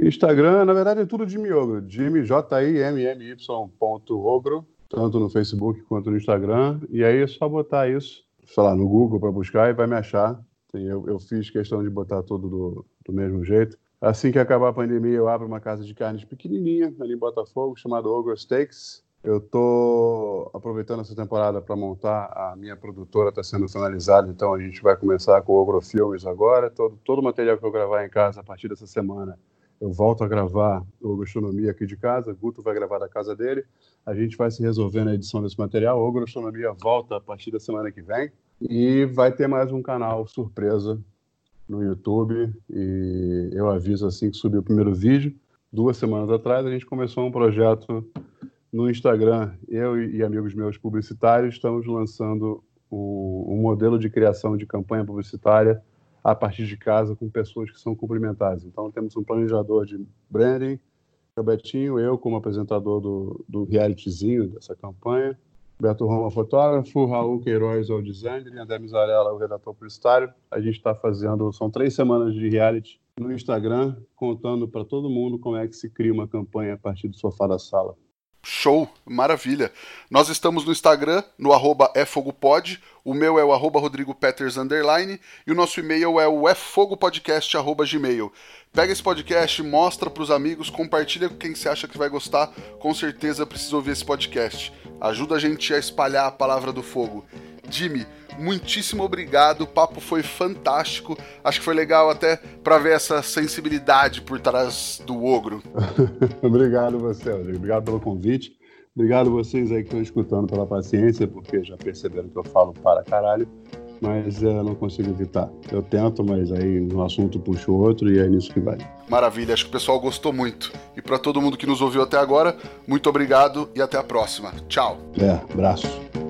Instagram, na verdade, é tudo Jimmy Ogro. Jimmy, J-I-M-M-Y ponto Ogro, tanto no Facebook quanto no Instagram. E aí é só botar isso, sei lá, no Google para buscar e vai me achar. Eu, eu fiz questão de botar tudo do, do mesmo jeito. Assim que acabar a pandemia, eu abro uma casa de carnes pequenininha ali em Botafogo, chamada Ogre Steaks. Eu estou aproveitando essa temporada para montar a minha produtora, está sendo finalizada, então a gente vai começar com o Ogro Filmes agora. Todo, todo o material que eu gravar em casa a partir dessa semana, eu volto a gravar o Gastronomia aqui de casa. Guto vai gravar da casa dele. A gente vai se resolver na edição desse material. O Gastronomia volta a partir da semana que vem. E vai ter mais um canal surpresa no YouTube. E eu aviso assim que subir o primeiro vídeo. Duas semanas atrás, a gente começou um projeto no Instagram. Eu e amigos meus publicitários estamos lançando um, um modelo de criação de campanha publicitária a partir de casa com pessoas que são complementares. Então, temos um planejador de branding, Betinho, eu como apresentador do, do realityzinho dessa campanha, Beto Roma, fotógrafo, Raul Queiroz, o designer, e André Mizarella, o redator publicitário. A gente está fazendo, são três semanas de reality no Instagram, contando para todo mundo como é que se cria uma campanha a partir do sofá da sala. Show, maravilha. Nós estamos no Instagram, no arroba efogopod, o meu é o arroba rodrigopeters, underline, e o nosso e-mail é o efogopodcast, arroba gmail. Pega esse podcast, mostra para os amigos, compartilha com quem você acha que vai gostar, com certeza precisa ouvir esse podcast. Ajuda a gente a espalhar a palavra do fogo. Jimmy, muitíssimo obrigado, o papo foi fantástico. Acho que foi legal até para ver essa sensibilidade por trás do ogro. obrigado você, obrigado pelo convite. Obrigado vocês aí que estão escutando pela paciência, porque já perceberam que eu falo para caralho, mas eu não consigo evitar. Eu tento, mas aí um assunto puxa o outro e é nisso que vai. Maravilha, acho que o pessoal gostou muito. E para todo mundo que nos ouviu até agora, muito obrigado e até a próxima. Tchau. É, abraço.